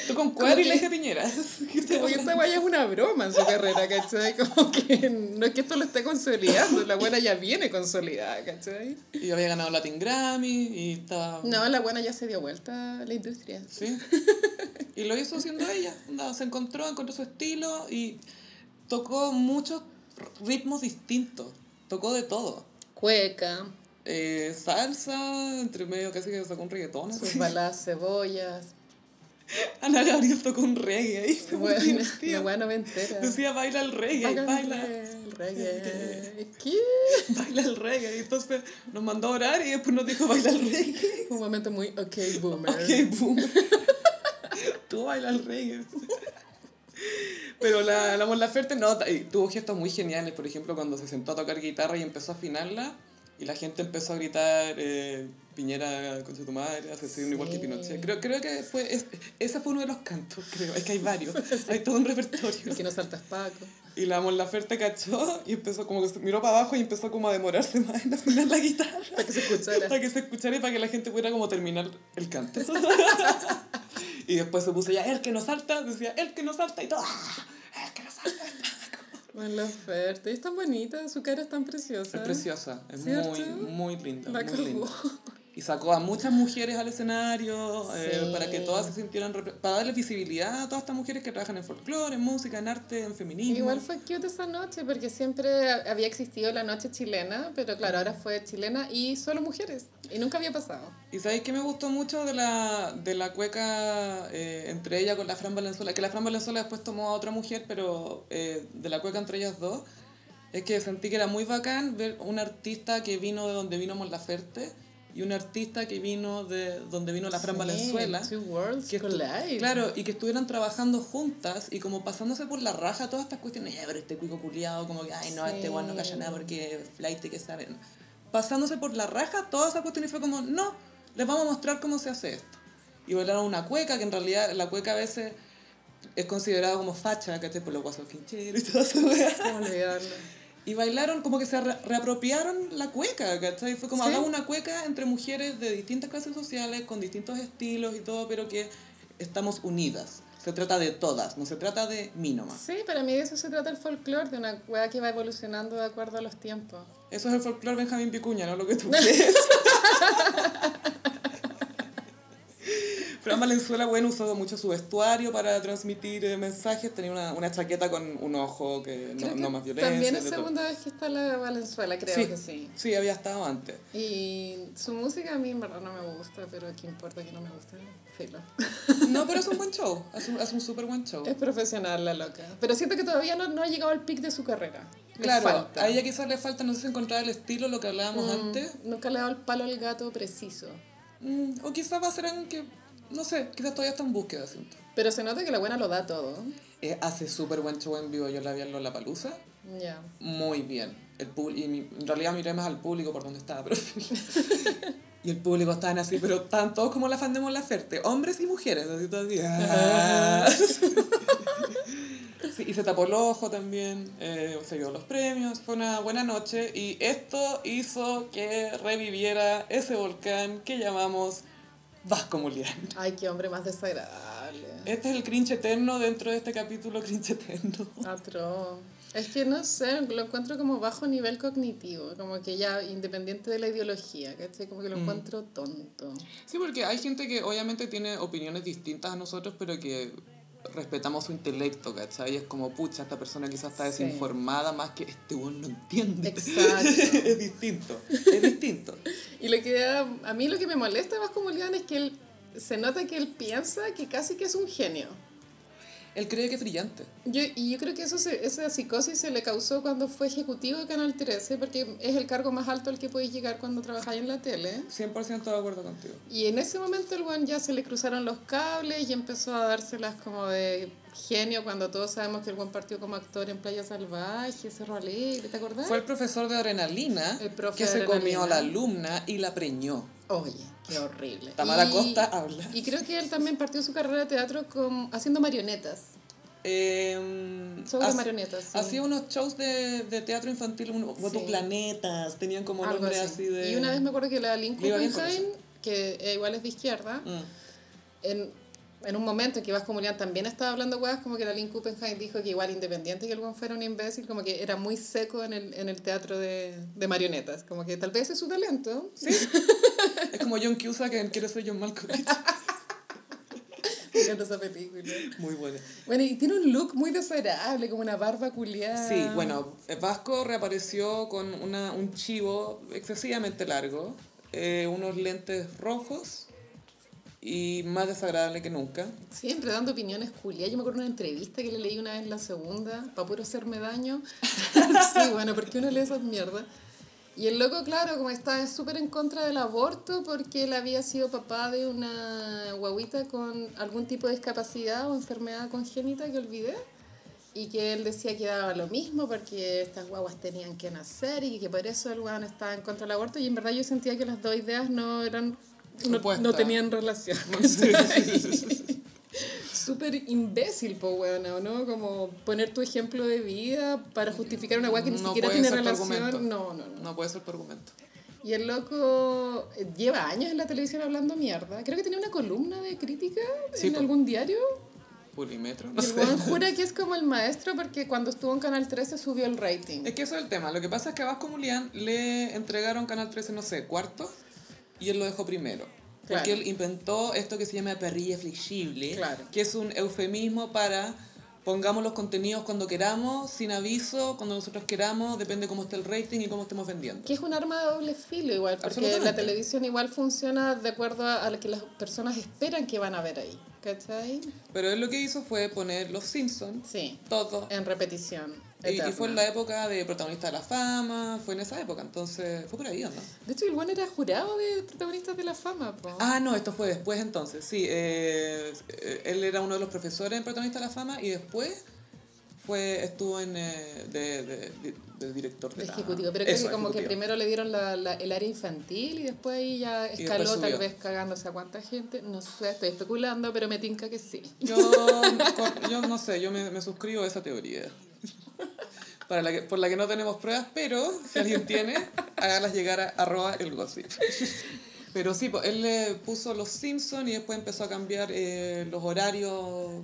Tú con cuál y la hija Piñera. como que esta weá es una broma en su carrera, ¿cachai? Como que no es que esto lo esté consolidando, la buena ya viene consolidada, ¿cachai? Y había ganado Latin Grammy y estaba... No, la buena ya se dio vuelta a la industria. Sí. Y lo hizo siendo ella. Onda, se encontró, encontró su estilo y tocó muchos ritmos distintos. Tocó de todo. Cueca, Eh, salsa, entre medio casi que sacó un reggaetón. sus balas cebollas. Ana Gabriel tocó un reggae ahí. Bueno. Decía, baila el reggae, baila, el reggae. ¿Qué? baila el reggae. Y entonces nos mandó a orar y después nos dijo, baila el reggae. Un momento muy ok, boomer. Ok, boom. Tú baila el reggae. Pero la, la Mon Laferte no, tuvo gestos muy geniales. Por ejemplo, cuando se sentó a tocar guitarra y empezó a afinarla, y la gente empezó a gritar eh, Piñera con tu madre, asesino igual que Sí. Pinochet. Creo, creo que fue, es- ese fue uno de los cantos, creo. Es que hay varios. Hay todo un repertorio. El que no saltas Paco. Y la Mon Laferte cachó y empezó como que se miró para abajo y empezó como a demorarse más en afinar la guitarra. Para que se escuchara. Para que se escuchara y para que la gente pudiera como terminar el canto. y después se puso ya, el que no salta, decía, el que no salta y todo, ¡ah! el que no salta. Bueno, la oferta. Y es tan bonita, su cara es tan preciosa. Es preciosa, es ¿Cierto? muy, muy linda. La muy linda. Y sacó a muchas mujeres al escenario eh, Sí. para que todas se sintieran, para darle visibilidad a todas estas mujeres que trabajan en folclore, en música, en arte, en feminismo. Igual fue cute esa noche porque siempre había existido la noche chilena, pero claro, ahora fue chilena y solo mujeres. Y nunca había pasado. Y sabéis que me gustó mucho de la, de la cueca eh, entre ella con la Fran Valenzuela, que la Fran Valenzuela después tomó a otra mujer, pero eh, de la cueca entre ellas dos, es que sentí que era muy bacán ver un artista que vino de donde vino Mon Laferte y un artista que vino de donde vino la Fran Sí, Valenzuela. Two worlds Que collide. claro, y que estuvieran trabajando juntas y como pasándose por la raja todas estas cuestiones, "Eh, pero este cuico culiado, como que, ay no, este guan no calla nada porque flight que saben. Pasándose por la raja todas esas cuestiones y fue como, no, les vamos a mostrar cómo se hace esto. Y bailaron una cueca, que en realidad la cueca a veces es considerada como facha, que por los guasos quincheros y toda esa. ¿Cómo olvidarlo? Y bailaron como que se re- reapropiaron la cueca, ¿cachai? Fue como Sí. una cueca entre mujeres de distintas clases sociales, con distintos estilos y todo, pero que estamos unidas. Se trata de todas, no se trata de mí nomás. Sí, para mí de eso se trata el folclore, de una weá que va evolucionando de acuerdo a los tiempos. Eso es el folclore Benjamín Picuña, no lo que tú crees. Fran Valenzuela, bueno, usó mucho su vestuario para transmitir eh, mensajes. Tenía una, una chaqueta con un ojo que no, que no más violencia. También es de todo. segunda vez que está la Valenzuela, creo Sí. que sí. Sí, había estado antes. Y su música a mí en verdad no me gusta, pero ¿qué importa que no me guste? Filo. No, pero es un buen show. Hace un, hace un súper buen show. Es profesional la loca. Pero siento que todavía no, no ha llegado al pic de su carrera. Claro, a ella quizás le falta, no sé si encontrar el estilo, lo que hablábamos Mm, antes. Nunca le ha dado el palo al gato preciso. Mm, o quizás va a ser en que, no sé, quizás todavía está en búsqueda, siento. Pero se nota que la buena lo da todo. Eh, hace súper buen show en vivo, yo la vi en Lollapalooza. Ya. Muy bien. El y mi- en realidad miré más al público por donde estaba, pero... y el público estaban así, pero estaban todos como la fan de Mon Laferte, hombres y mujeres, así todo así. ah. Sí, y se tapó el ojo también, eh, se dio los premios, fue una buena noche y esto hizo que reviviera ese volcán que llamamos Vasco Mulián. Ay, qué hombre más desagradable. Este es el cringe eterno dentro de este capítulo cringe eterno. Atroz. Es que no sé, lo encuentro como bajo nivel cognitivo, como que ya independiente de la ideología, ¿cachai? Como que Mm. lo encuentro tonto. Sí, porque hay gente que obviamente tiene opiniones distintas a nosotros, pero que respetamos su intelecto, ¿cachai? Y es como, pucha, esta persona quizás está Sí. desinformada más que este weón no entiende. Exacto. es distinto, es distinto. Y lo que a mí lo que me molesta más como León es que él se nota que él piensa que casi que es un genio. Él cree que es brillante. Yo, y yo creo que eso se- esa psicosis se le causó cuando fue ejecutivo de Canal 13, porque es el cargo más alto al que puedes llegar cuando trabajáis en la tele. 100% de acuerdo contigo. Y en ese momento el weón ya se le cruzaron los cables y empezó a dárselas como de genio cuando todos sabemos que el buen partió como actor en Playa Salvaje, Cerro Alegre, ¿te acordás? Fue el profesor de adrenalina El profe que de se comió a la alumna y la preñó. Oye, qué horrible. Tamara Y- Costa habla. Y creo que él también partió su carrera de teatro con, haciendo marionetas. Eh, Sobre hace- marionetas, sí. Hacía unos shows de, de teatro infantil, un, Sí. planetas, tenían como Algo nombre así. así. de... Y una vez me acuerdo que la Kuppenheim, que igual es de izquierda, Mm. en, en un momento en que Vasco Mulián también estaba hablando weas, como que la Lynn Kuppenheim dijo que igual independiente que el buen fuera un imbécil, como que era muy seco en el, en el teatro de, de marionetas. Como que tal vez es su talento. Sí. es como John Cusack en Quiero ser John Malkovich. Me encanta esa película. Muy buena. Bueno, y tiene un look muy desagradable, como una barba culiada. Sí, bueno, Vasco reapareció con una, un chivo excesivamente largo, eh, unos lentes rojos y más desagradable que nunca. Siempre dando opiniones culiadas. Yo me acuerdo de una entrevista que le leí una vez la segunda, para puro hacerme daño. sí, bueno, porque uno lee esas mierdas. Y el loco, claro, como está súper en contra del aborto porque él había sido papá de una guaguita con algún tipo de discapacidad o enfermedad congénita que olvidé. Y que él decía que daba lo mismo porque estas guaguas tenían que nacer y que por eso el weón estaba en contra del aborto. Y en verdad yo sentía que las dos ideas no eran... No, no tenían relación. Súper imbécil, po, weona, ¿no? Como poner tu ejemplo de vida para justificar una weá que ni No siquiera tiene relación. No, no, no. No puede ser tu argumento. Y el loco eh, lleva años en la televisión hablando mierda. Creo que tenía una columna de crítica Sí, en algún diario. Purímetro. Y No el sé. jura que es como el maestro porque cuando estuvo en Canal 13 subió el rating. Es que eso es el tema. Lo que pasa es que a Vasco Mulián le entregaron Canal 13, no sé, cuarto, y él lo dejó primero. Porque Claro. él inventó esto que se llama perrilla flexible, Claro. que es un eufemismo para pongamos los contenidos cuando queramos, sin aviso, cuando nosotros queramos, depende cómo esté el rating y cómo estemos vendiendo. Que es un arma de doble filo igual, porque la televisión igual funciona de acuerdo a lo que las personas esperan que van a ver ahí. ¿Cachai? Pero él lo que hizo fue poner Los Simpsons, Sí, todo. en repetición. Y, fue en la época de protagonista de la fama, fue en esa época, entonces fue por ahí, ¿o ¿no? De hecho, el buen era jurado de protagonistas de la fama, po. Ah, no, esto fue después entonces, sí. eh, eh, él era uno de los profesores en Protagonista de la Fama y después fue estuvo en eh, de, de, de- de director de la- ejecutivo, pero creo Eso, que como que primero le dieron la, la- el área infantil y después ahí ya escaló tal vez cagándose a cuánta gente. No sé, estoy especulando, pero me tinca que sí. Yo, yo no sé, yo me, me suscribo a esa teoría. Para la que, por la que no tenemos pruebas, pero si alguien tiene, hágalas llegar a arroba el gossip. Pero sí, pues, él le puso los Simpsons y después empezó a cambiar eh, los horarios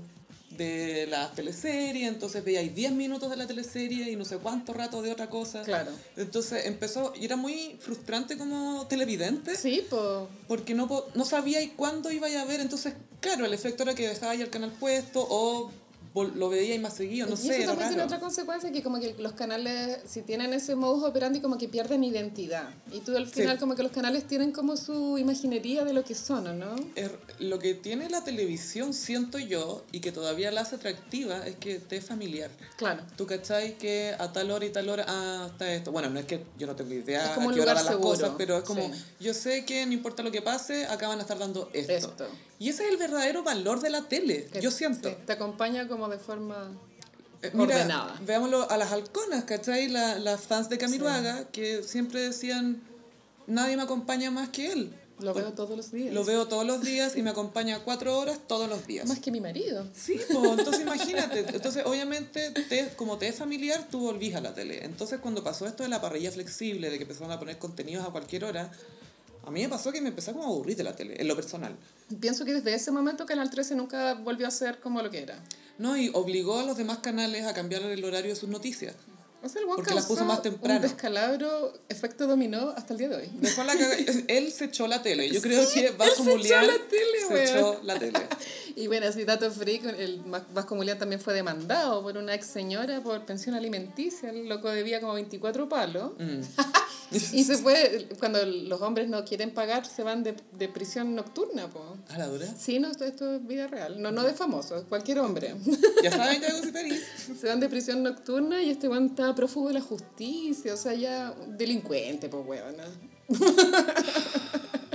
de la teleserie, entonces veía 10 minutos de la teleserie y no sé cuánto rato de otra cosa. Claro. Entonces empezó, y era muy frustrante como televidente, Sí, pues. porque no, po- no sabía y cuándo iba a ver, entonces claro, el efecto era que dejaba ya el canal puesto o lo veía y más seguido, no y sé, eso también tiene otra consecuencia que como que los canales, si tienen ese modus operandi, como que pierden identidad. Y tú al Sí. final como que los canales tienen como su imaginería de lo que son, ¿o ¿no? Er- Lo que tiene la televisión, siento yo, y que todavía la hace atractiva, es que te es familiar. Claro. ¿Tú cachai que a tal hora y tal hora, ah, está esto? Bueno, no es que yo no tengo idea Es como a qué hora van las cosas, pero es como, sí. yo sé que no importa lo que pase, acá van a estar dando esto. Esto. Y ese es el verdadero valor de la tele, Que- yo siento. sí, te acompaña como de forma Eh, Mira, ordenada. veámoslo a las halconas, ¿cachai? La- las fans de Camiruaga, que siempre decían, nadie me acompaña más que él. Lo veo todos los días. Lo veo todos los días y me acompaña cuatro horas todos los días. Más que mi marido. Sí, pues, entonces imagínate. Entonces, obviamente, te- como te es familiar, tú volvís a la tele. Entonces, cuando pasó esto de la parrilla flexible, de que empezaron a poner contenidos a cualquier hora, a mí me pasó que me empecé como a aburrir de la tele, en lo personal. Pienso que desde ese momento Canal 13 nunca volvió a ser como lo que era. No, y obligó a los demás canales a cambiar el horario de sus noticias. O sea, el Porque las puso más temprano. Un descalabro, efecto dominó hasta el día de hoy. Dejó la Él se echó la tele. Yo creo Sí, que él Vasco se echó la tele, se echó la tele. Y bueno, así dato freak, el Vasco Mulián también fue demandado por una ex señora por pensión alimenticia. El loco debía como 24 palos. Mm. Y se fue, cuando los hombres no quieren pagar, se van de, de prisión nocturna, po. ¿A la dura? Sí, no, esto, esto es vida real. No, no de famosos, cualquier hombre. Ya saben que. Se van de prisión nocturna y este weón está prófugo de la justicia, o sea, ya delincuente, pues weón.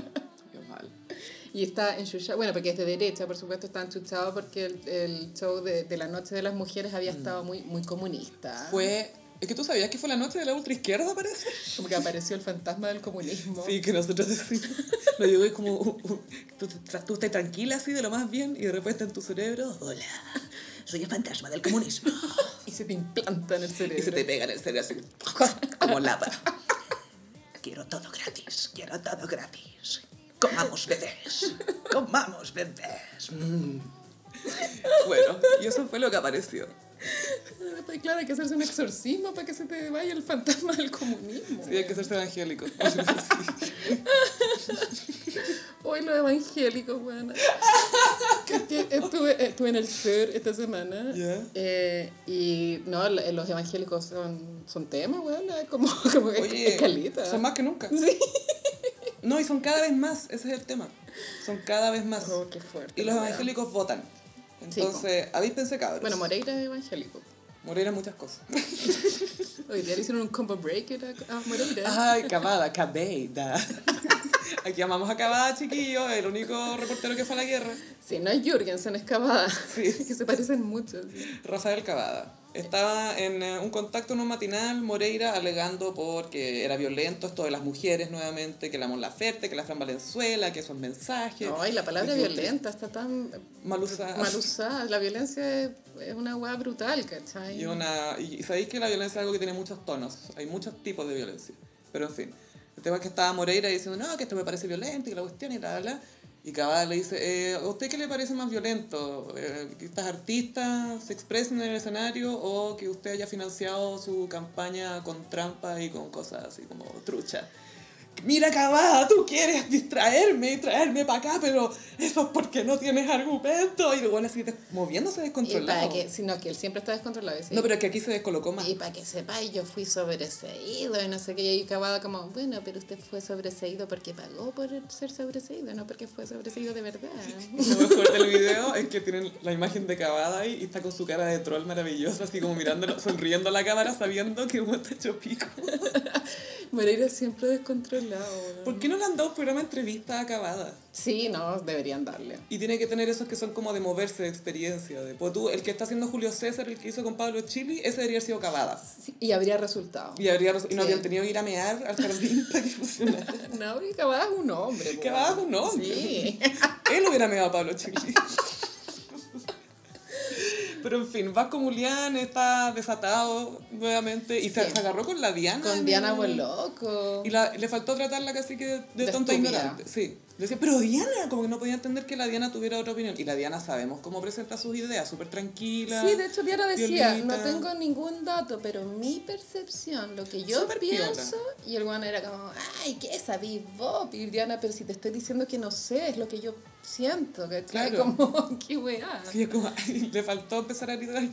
Y está enchuchado, bueno, porque es de derecha, por supuesto, está enchuchado porque el, el show de, de la Noche de las Mujeres había estado muy, muy comunista. Fue... Es que tú sabías que fue la noche de la ultraizquierda, parece. Como que apareció el fantasma del comunismo. Sí, que nosotros decimos. Lo llegó y como. uh, uh, tú, tú, estás tranquila así de lo más bien y de repente en tu cerebro. Hola, soy el fantasma del comunismo. Y se te implanta en el cerebro. Y se te pega en el cerebro así. Como lapa. Quiero todo gratis, quiero todo gratis. Comamos bebés, comamos bebés. Mm. Bueno, y eso fue lo que apareció. Pues claro, hay que hacerse un exorcismo para que se te vaya el fantasma del comunismo. Sí, hay que hacerse evangélico. Hoy los evangélicos, bueno. estuve, estuve en el sur esta semana. Ya. eh, y no, la- los evangélicos son, son temas, weón. Como, como Oye, escalita. son más que nunca. Sí. No, y son cada vez más, ese es el tema. Son cada vez más. Oh, qué fuerte. Y los weón. evangélicos votan. Sí, Entonces, avíspense cabros. Bueno, Moreira es evangélico. Moreira muchas cosas. Hoy día le hicieron un combo breaker a, Moreira. Ay, Cavada, Cabeida. Aquí amamos a Cavada, chiquillo, el único reportero que fue a la guerra. Sí, no es Jürgensen, es Cavada. Sí. que se parecen mucho. sí. Rafael Cavada. Estaba en eh, un contacto en un matinal, Moreira alegando porque era violento esto de las mujeres nuevamente, que la Mon Laferte, que la Fran Valenzuela, que esos mensajes. Ay, la palabra Y violenta está tan Mal usada. mal usada. La violencia es, una weá brutal, ¿cachai? Y, una, y sabéis que la violencia es algo que tiene muchos tonos, hay muchos tipos de violencia. Pero en fin, el tema es que estaba Moreira diciendo, no, que esto me parece violento y que la cuestión y bla, bla. Y Cavada le dice, eh, ¿a usted qué le parece más violento? Eh, ¿Que estas artistas se expresen en el escenario o que usted haya financiado su campaña con trampa y con cosas así como trucha? Mira, Cavada, tú quieres distraerme y traerme para acá, pero eso es porque no tienes argumento. Y luego así moviéndose Y descontrolado. para que, sino que él siempre está descontrolado. ¿sí? No, pero es que aquí se descolocó más. Y para que sepáis, yo fui sobreseído y no sé qué. Y ahí Cavada como, bueno, pero usted fue sobreseído porque pagó por ser sobreseído, no porque fue sobreseído de verdad. Lo mejor del video es que tienen la imagen de Cavada ahí y está con su cara de troll maravilloso, así como mirándolo, sonriendo a la cámara sabiendo que uno está hecho pico. Moreira siempre descontrolado. ¿Por qué no le han dado un programa de entrevista a Cavada? Sí, no, deberían darle. Y tiene que tener esos que son como de moverse de experiencia. De, pues tú, el que está haciendo Julio César, el que hizo con Pablo Chili, ese debería haber sido Cavada. Sí, y habría resultado. Y, habría, res- y no Sí. habían tenido que ir a mear al jardín para que funcionara. No, y Cavada es un hombre. po. Cavada es un hombre. Sí. Él hubiera meado a Pablo Chili. Pero en fin, Vasco Mulián está desatado nuevamente y se, Sí. se agarró con la Diana. Con Diana el- Vuelloco. Y la- le faltó tratarla casi que de, De tonta ignorante. Sí. Le decía, pero Diana, como que no podía entender que la Diana tuviera otra opinión. Y la Diana sabemos cómo presenta sus ideas, súper tranquila. Sí, de hecho Diana decía, violita. no tengo ningún dato, pero mi percepción, lo que yo piola. pienso, y el guano era como, ay, ¿qué sabís vos? Y Diana, pero si te estoy diciendo que no sé, es lo que yo siento, ¿cachai? Claro. Como, qué weá. Sí, como, le faltó empezar a gritar,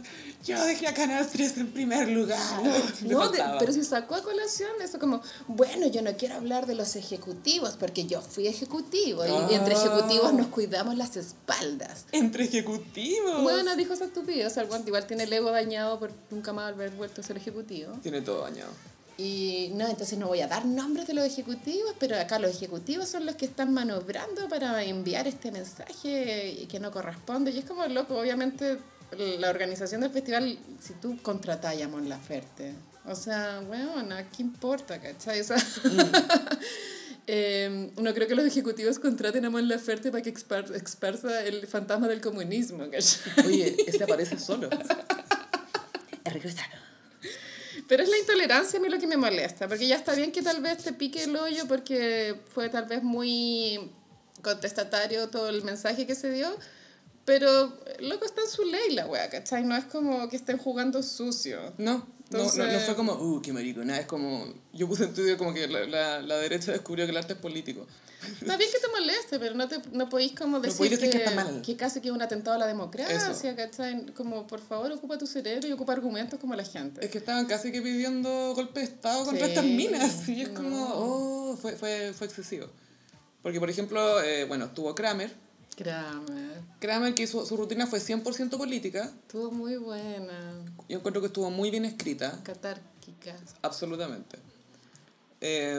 yo dejé a Canal 3 en primer lugar. No, de- pero si sacó a colación eso como, bueno, yo no quiero hablar de los ejecutivos porque yo fui ejecutivo y entre Ah. ejecutivos nos cuidamos las espaldas. Entre ejecutivos. Bueno, dijo esa estupidez, o sea, el guante igual tiene el ego dañado por nunca más haber vuelto a ser ejecutivo. Tiene todo dañado. Y no, entonces no voy a dar nombres de los ejecutivos, pero acá los ejecutivos son los que están manobrando para enviar este mensaje que no corresponde. Y es como loco, obviamente la organización del festival, si tú contratás a Mon Laferte, o sea, bueno, ¿qué importa, cachai? O sea, eh, no creo que los ejecutivos contraten a Mon Laferte para que expar- esparza el fantasma del comunismo, ¿cachai? Oye, ese aparece solo. Pero es la intolerancia a mí lo que me molesta, porque ya está bien que tal vez te pique el hoyo porque fue tal vez muy contestatario todo el mensaje que se dio, pero loco está en su ley la wea, ¿cachai? No es como que estén jugando sucio. No, no, no, no Entonces- fue como, uh, qué marico, nada, es como, yo puse en Twitter como que la, la, la derecha descubrió que el arte es político. Está bien que te moleste, pero no, te, no podéis como decir, podéis decir que, que está mal. que casi que es un atentado a la Eso. democracia, ¿cachai? Como, por favor, ocupa tu cerebro y ocupa argumentos como la gente. Es que estaban casi que pidiendo golpe de Estado contra Sí, estas minas, y es no. como, oh, fue, fue, fue excesivo. Porque, por ejemplo, eh, bueno, estuvo Kramer, Kramer, Kramer que su, su rutina fue 100% política, estuvo muy buena, yo encuentro que estuvo muy bien escrita, catárquica. absolutamente. Eh,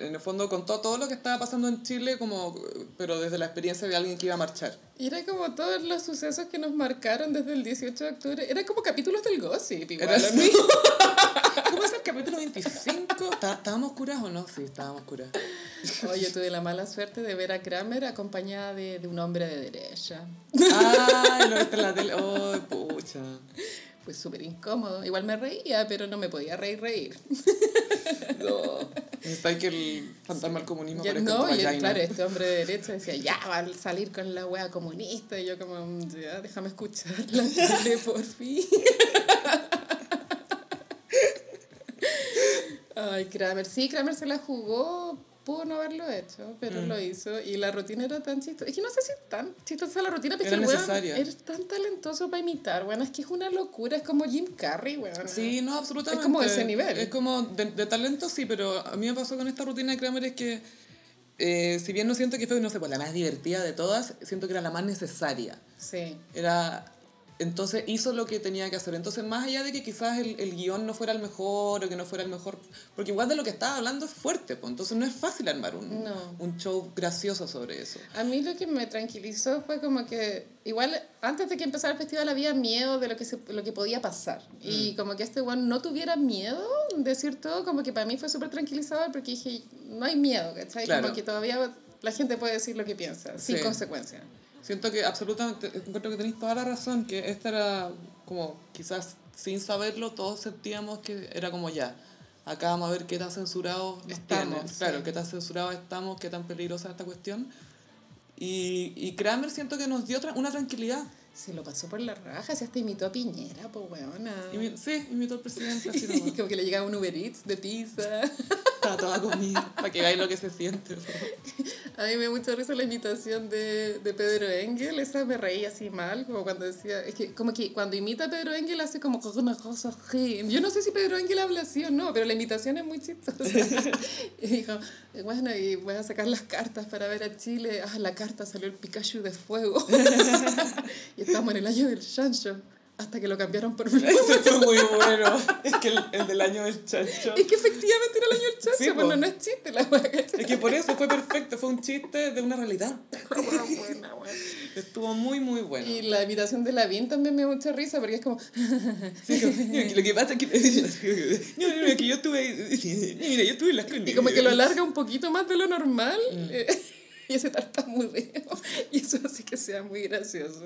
en el fondo contó todo lo que estaba pasando en Chile, como, pero desde la experiencia de alguien que iba a marchar. Y era como todos los sucesos que nos marcaron desde el 18 de octubre. Era como capítulos del gossip, igual. Era ¿no? ¿Cómo es el capítulo 25? ¿Está- ¿Estábamos curados o no? Sí, estábamos curados. Oye, tuve la mala suerte de ver a Kramer acompañada de, de un hombre de derecha. Ay, lo viste en la tele. Oh, pucha. Fue súper incómodo. Igual me reía, pero no me podía reír, reír. No. Necesitáis que el fantasma del comunismo Ya, no, claro, este hombre de derecha decía, ya, va a salir con la wea comunista. Y yo como, "Mm, ya, déjame escuchar la tele, por fin. Ay, Kramer. Sí, Kramer se la jugó, pudo no haberlo hecho, pero Mm. lo hizo. Y la rutina era tan chistosa. Es que no sé si es tan chistosa la rutina, pero es Era que el es tan talentoso para imitar, bueno, es que es una locura, es como Jim Carrey, weón. Sí, no, absolutamente. Es como ese nivel. Es como de, de talento, sí, pero a mí me pasó con esta rutina de Kramer es que, eh, si bien no siento que fue, no sé, pues la más divertida de todas, siento que era la más necesaria. Sí. Era... Entonces hizo lo que tenía que hacer. Entonces, más allá de que quizás el, el guion no fuera el mejor o que no fuera el mejor, porque igual de lo que estaba hablando es fuerte, pues entonces no es fácil armar un, No. un show gracioso sobre eso. A mí lo que me tranquilizó fue como que igual antes de que empezara el festival había miedo de lo que, se, lo que podía pasar. Y como que este one no tuviera miedo de decir todo, como que para mí fue súper tranquilizador porque dije, no hay miedo, ¿cachai? Claro. Como que todavía la gente puede decir lo que piensa, sin Sí. consecuencia. Siento que absolutamente, encuentro que tenéis toda la razón, que esta era como, quizás sin saberlo, todos sentíamos que era como ya, acá vamos a ver qué tan censurados Estamos, tienen. Claro, sí. qué tan censurados estamos, qué tan peligrosa esta cuestión. Y, y Kramer siento que nos dio tra- una tranquilidad. Se lo pasó por la raja, si hasta imitó a Piñera, pues weona. Sí, imitó al presidente así como que le llegaba un Uber Eats de pizza. Estaba toda comida, para que veáis lo que se siente. A mí me dio mucha risa la imitación de, de Pedro Engel, esa me reía así mal, como cuando decía, es que como que cuando imita a Pedro Engel hace como una cosa así. Yo no sé si Pedro Engel habla así o no, pero la imitación es muy chistosa. y dijo, bueno, y voy a sacar las cartas para ver a Chile. Ah, la carta salió el Pikachu de fuego. y estamos en el año del chancho, hasta que lo cambiaron por Blue. Ese fue muy bueno. Es que el, el del año del chancho. Es que efectivamente era el año del chancho, Sí, bueno, no es chiste la. Es que por eso fue perfecto, fue un chiste de una realidad. Buena, buena, buena. Estuvo muy, muy bueno. Y la imitación de Lavín también me dio mucha risa porque es como... Sí, como, "Mira, lo que pasa es que... No, no, no, que yo estuve... Mira, yo estuve en las Y como que lo alarga un poquito más de lo normal. Mm. Y ese tartamudeo. Y eso hace que sea muy gracioso.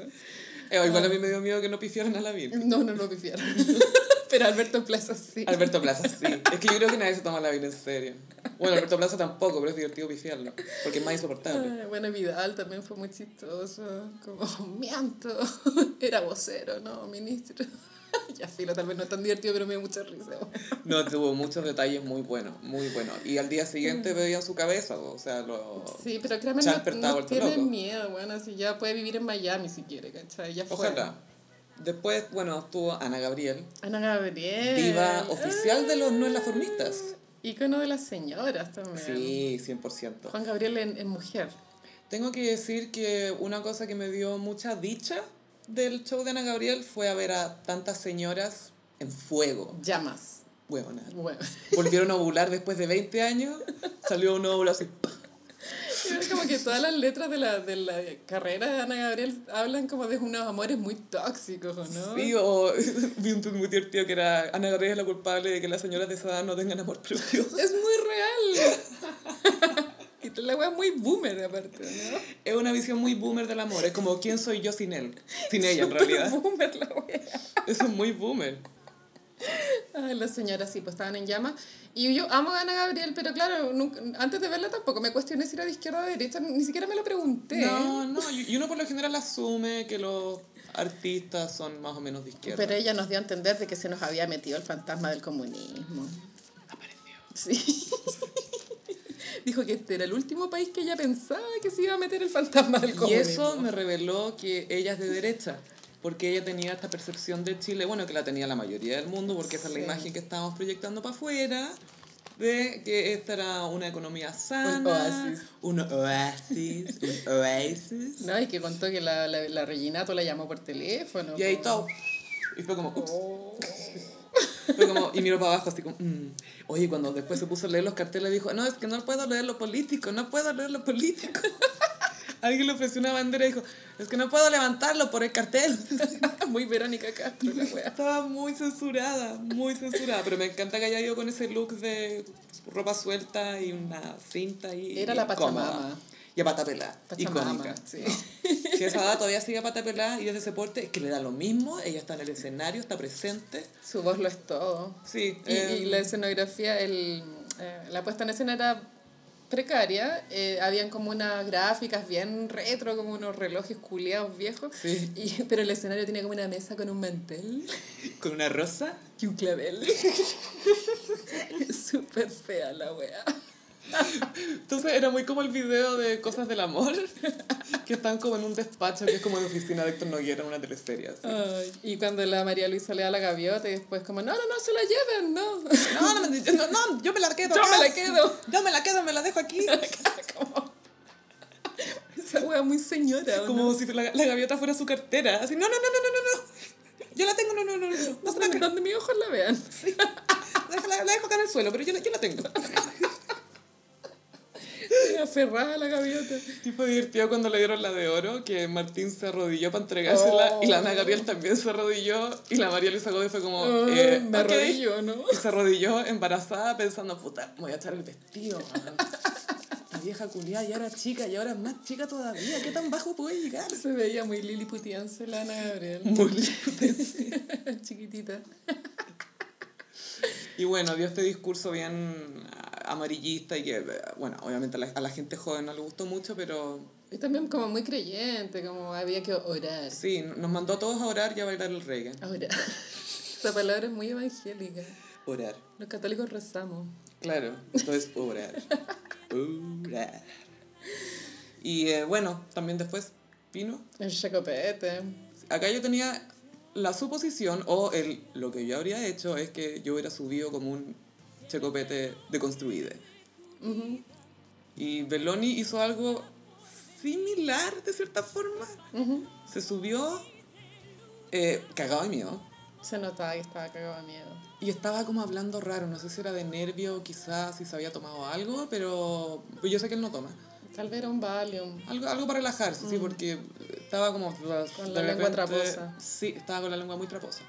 Eh, igual a mí me dio miedo que no pifiaran a la Virgen. No, no lo pifiaron. Pero Alberto Plaza sí. Alberto Plaza, sí. Es que yo creo que nadie se toma la Virgen en serio. Bueno, Alberto Plaza tampoco, pero es divertido pifiarlo. Porque es más insoportable. Ah, Bueno, Vidal también fue muy chistoso. Como, miento. Era vocero, ¿no? Ministro. ya filo, tal vez no es tan divertido, pero me dio mucha risa. No, tuvo muchos detalles muy buenos, muy buenos. Y al día siguiente veían su cabeza, o sea, lo... Sí, pero Charper no, no tiene loco. miedo, bueno, así ya puede vivir en Miami si quiere, ¿cachai? Ya fue. Ojalá. Después, bueno, estuvo Ana Gabriel, Ana Gabriel. diva oficial de los no formistas. Ícono de las señoras también. Sí, 100%. Juan Gabriel en, en mujer. Tengo que decir que una cosa que me dio mucha dicha del show de Ana Gabriel fue a ver a tantas señoras en fuego. Llamas. Huevona. Bueno. Volvieron a ovular después de 20 años, salió un óvulo así. Es como que todas las letras de la, de la carrera de Ana Gabriel hablan como de unos amores muy tóxicos, ¿o ¿no? Sí, o vi un tweet muy divertido que era Ana Gabriel es la culpable de que las señoras de esa edad no tengan amor propio. Es muy real. la wea es muy boomer aparte, ¿no? Es una visión muy boomer del amor, es como ¿quién soy yo sin él? Sin ella en realidad. boomer la wea. Eso es muy boomer. Ay, las señoras sí, pues estaban en llamas. Y yo amo a Ana Gabriel, pero claro, nunca- antes de verla tampoco me cuestioné si era de izquierda o de derecha, ni siquiera me lo pregunté. No, no, y y uno por lo general asume que los artistas son más o menos de izquierda. Pero ella nos dio a entender de que se nos había metido el fantasma del comunismo. Apareció. Sí. Dijo que este era el último país que ella pensaba que se iba a meter el fantasma del Y comunismo. eso me reveló que ella es de derecha, porque ella tenía esta percepción de Chile, bueno, que la tenía la mayoría del mundo, porque esa es la imagen que estábamos proyectando para afuera, de que esta era una economía sana, oasis. un oasis, un oasis. No, y que contó que la, la, la Reginato la llamó por teléfono. Y ahí todo. Y fue como, ups. Oh. Fue como, y miró para abajo así como, mm. Oye, cuando después se puso a leer los carteles dijo, no, es que no puedo leer lo político, no puedo leer lo político. Alguien le ofreció una bandera y dijo, es que no puedo levantarlo por el cartel. Muy Verónica Castro la wea. Estaba muy censurada, muy censurada, pero me encanta que haya ido con ese look de ropa suelta y una cinta y Era la. Pachamama. Y a pata pelada, icónica. sí. Si esa edad todavía sigue a pata pelada y es de ese porte, es que le da lo mismo, ella está en el escenario, está presente. Su voz lo es todo. Sí, Y, eh, y la escenografía, el, eh, la puesta en escena era precaria. eh, habían como unas gráficas bien retro, como unos relojes culeados viejos. Sí. Y, pero el escenario tiene como una mesa con un mantel con una rosa. y un clavel. Súper fea la wea. Entonces era muy como el video de Cosas del Amor, que están como en un despacho que es como de oficina de Héctor Noguera, una teleserie así. Y cuando la María Luisa le da la gaviota y después como, no, no, no, se la lleven, no. No, no, me- no, no, yo me la quedo. Yo acá. me la quedo. Yo me la quedo, me la dejo aquí. como, esa wea muy señora. ¿o Como no? si la, la gaviota fuera su cartera. Así, no, no, no, no, no, no, no. Yo la tengo, no, no, no, no. No la donde, donde mis ojos la vean. Déjala- La dejo acá en el suelo, pero yo la, yo la tengo. Aferrada a la gaviota. Y fue divertido cuando le dieron la de oro, que Martín se arrodilló para entregársela y la Ana Gabriel también se arrodilló y la María Luisa Gómez fue como, Oh, eh, me arrodillo, ¿no? Y se arrodilló embarazada pensando, puta, me voy a echar el vestido. La vieja culiada ya era chica y ahora es más chica todavía. ¿Qué tan bajo puede llegar? Se veía muy liliputiense la Ana Gabriel. Muy liputensy. Chiquitita. Y bueno, dio este discurso bien amarillista y que, bueno, obviamente a la, a la gente joven no le gustó mucho, pero Y también como muy creyente, como había que orar. sí, nos mandó a todos a orar y a bailar el reggae. Orar. Esa palabra es muy evangélica. Orar. Los católicos rezamos. Claro, entonces orar. Orar. Y eh, bueno, también después vino. El chacopete. Acá yo tenía la suposición, o el, lo que yo habría hecho es que yo hubiera subido como un checopete deconstruido. Ujú. Y Beloni hizo algo similar de cierta forma. Ujú. Se subió eh, cagado de miedo. Se notaba que estaba cagado de miedo. Y estaba como hablando raro, no sé si era de nervio, quizás si se había tomado algo, pero pues yo sé que él no toma. Tal vez era un Valium. Algo, algo para relajarse, sí, porque estaba como... Con la de lengua repente- traposa. Sí, estaba con la lengua muy traposa.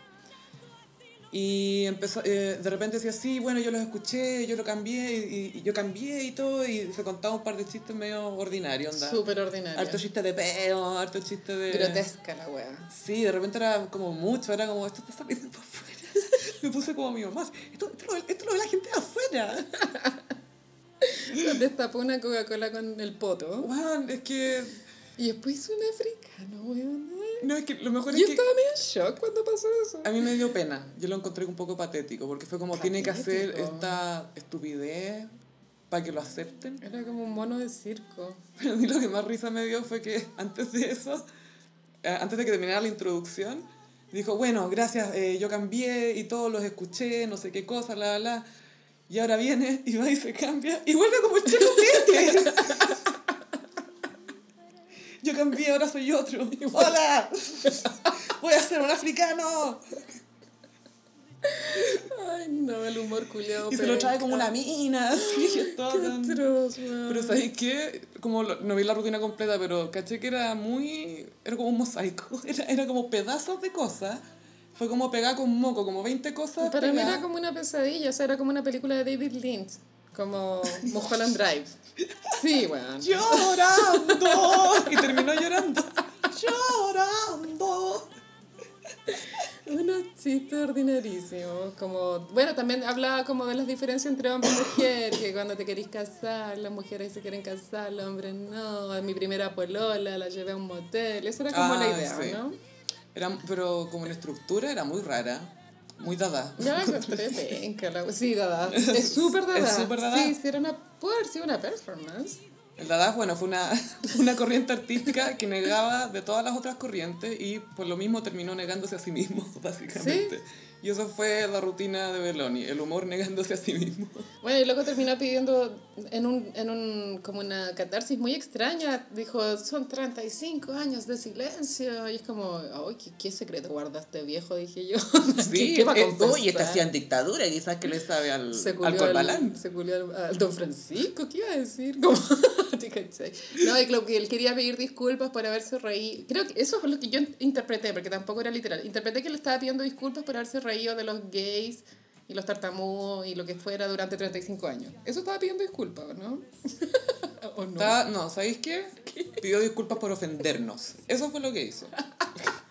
Y empezó, eh, de repente decía, sí, bueno, yo los escuché, yo lo cambié, y, y yo cambié y todo, y se contaba un par de chistes medio ordinarios, onda. Súper ordinario. Harto chiste de peo, harto chiste de... Grotesca la wea. Sí, de repente era como mucho, era como, esto está saliendo para afuera. Me puse como mi mamá, esto, esto, lo, esto lo ve la gente de afuera. Destapó una Coca-Cola con el poto. Juan, es que Y después hizo un africano, weón. No, es que lo mejor Yo es que estaba medio en shock cuando pasó eso. a mí me dio pena. Yo lo encontré un poco patético, porque fue como tiene que hacer Patético. esta estupidez para que lo acepten. Era como un mono de circo. Pero a mí lo que más risa me dio fue que antes de eso, eh, antes de que terminara la introducción, dijo, bueno, gracias, eh, yo cambié y todos los escuché, no sé qué cosa, la, la. Y ahora viene y va y se cambia y vuelve como Pete. Yo cambié, ahora soy otro. ¡Hola! ¡Voy a ser un africano! Ay, no, el humor culiado. Y se lo trae como una mina, así, todo Qué tan- atroz, weón. Pero ¿sabes qué? Como lo- no vi la rutina completa, pero caché que era muy... Era como un mosaico. Era, era como pedazos de cosas. Fue como pegar con moco, como 20 cosas Para mí era como una pesadilla, o sea, era como una película de David Lynch, como Mulholland Drive. Sí, weón. ¡Llorando! Y terminó llorando. ¡Llorando! Unos chistes ordinarísimos, como, bueno, también hablaba como de las diferencias entre hombre y mujer, que cuando te querís casar, las mujeres se quieren casar, los hombres no, mi primera polola la llevé a un motel, eso era como la Ah, idea, sí. ¿no? Era, pero como la estructura era muy rara. Muy dada. Yo la encontré penca, la- sí, dada, es súper dada. Es súper dada. Sí, sí, era una, puede haber sido una performance. El Dada, bueno, fue una, una corriente artística que negaba de todas las otras corrientes y por lo mismo terminó negándose a sí mismo, básicamente. Y eso fue la rutina de Belloni, el humor negándose a sí mismo. Bueno, y luego terminó pidiendo en un, en un, como una catarsis muy extraña, dijo, son 35 años de silencio, y es como, ay, ¿qué, qué secreto guardaste viejo? Dije yo. ¿Qué, qué va a eh, uy, está haciendo dictadura y quizás que le sabe al, se al Corbalán. al, se culió al, al Don Francisco, ¿qué iba a decir? Como. No, y creo que él quería pedir disculpas por haberse reído. Creo que eso fue lo que yo interpreté, porque tampoco era literal. Interpreté que le estaba pidiendo disculpas por haberse reído de los gays y los tartamudos y lo que fuera durante 35 años. Eso estaba pidiendo disculpas, ¿o no? ¿O no? Está- no, ¿sabéis qué? Pidió disculpas por ofendernos. Eso fue lo que hizo.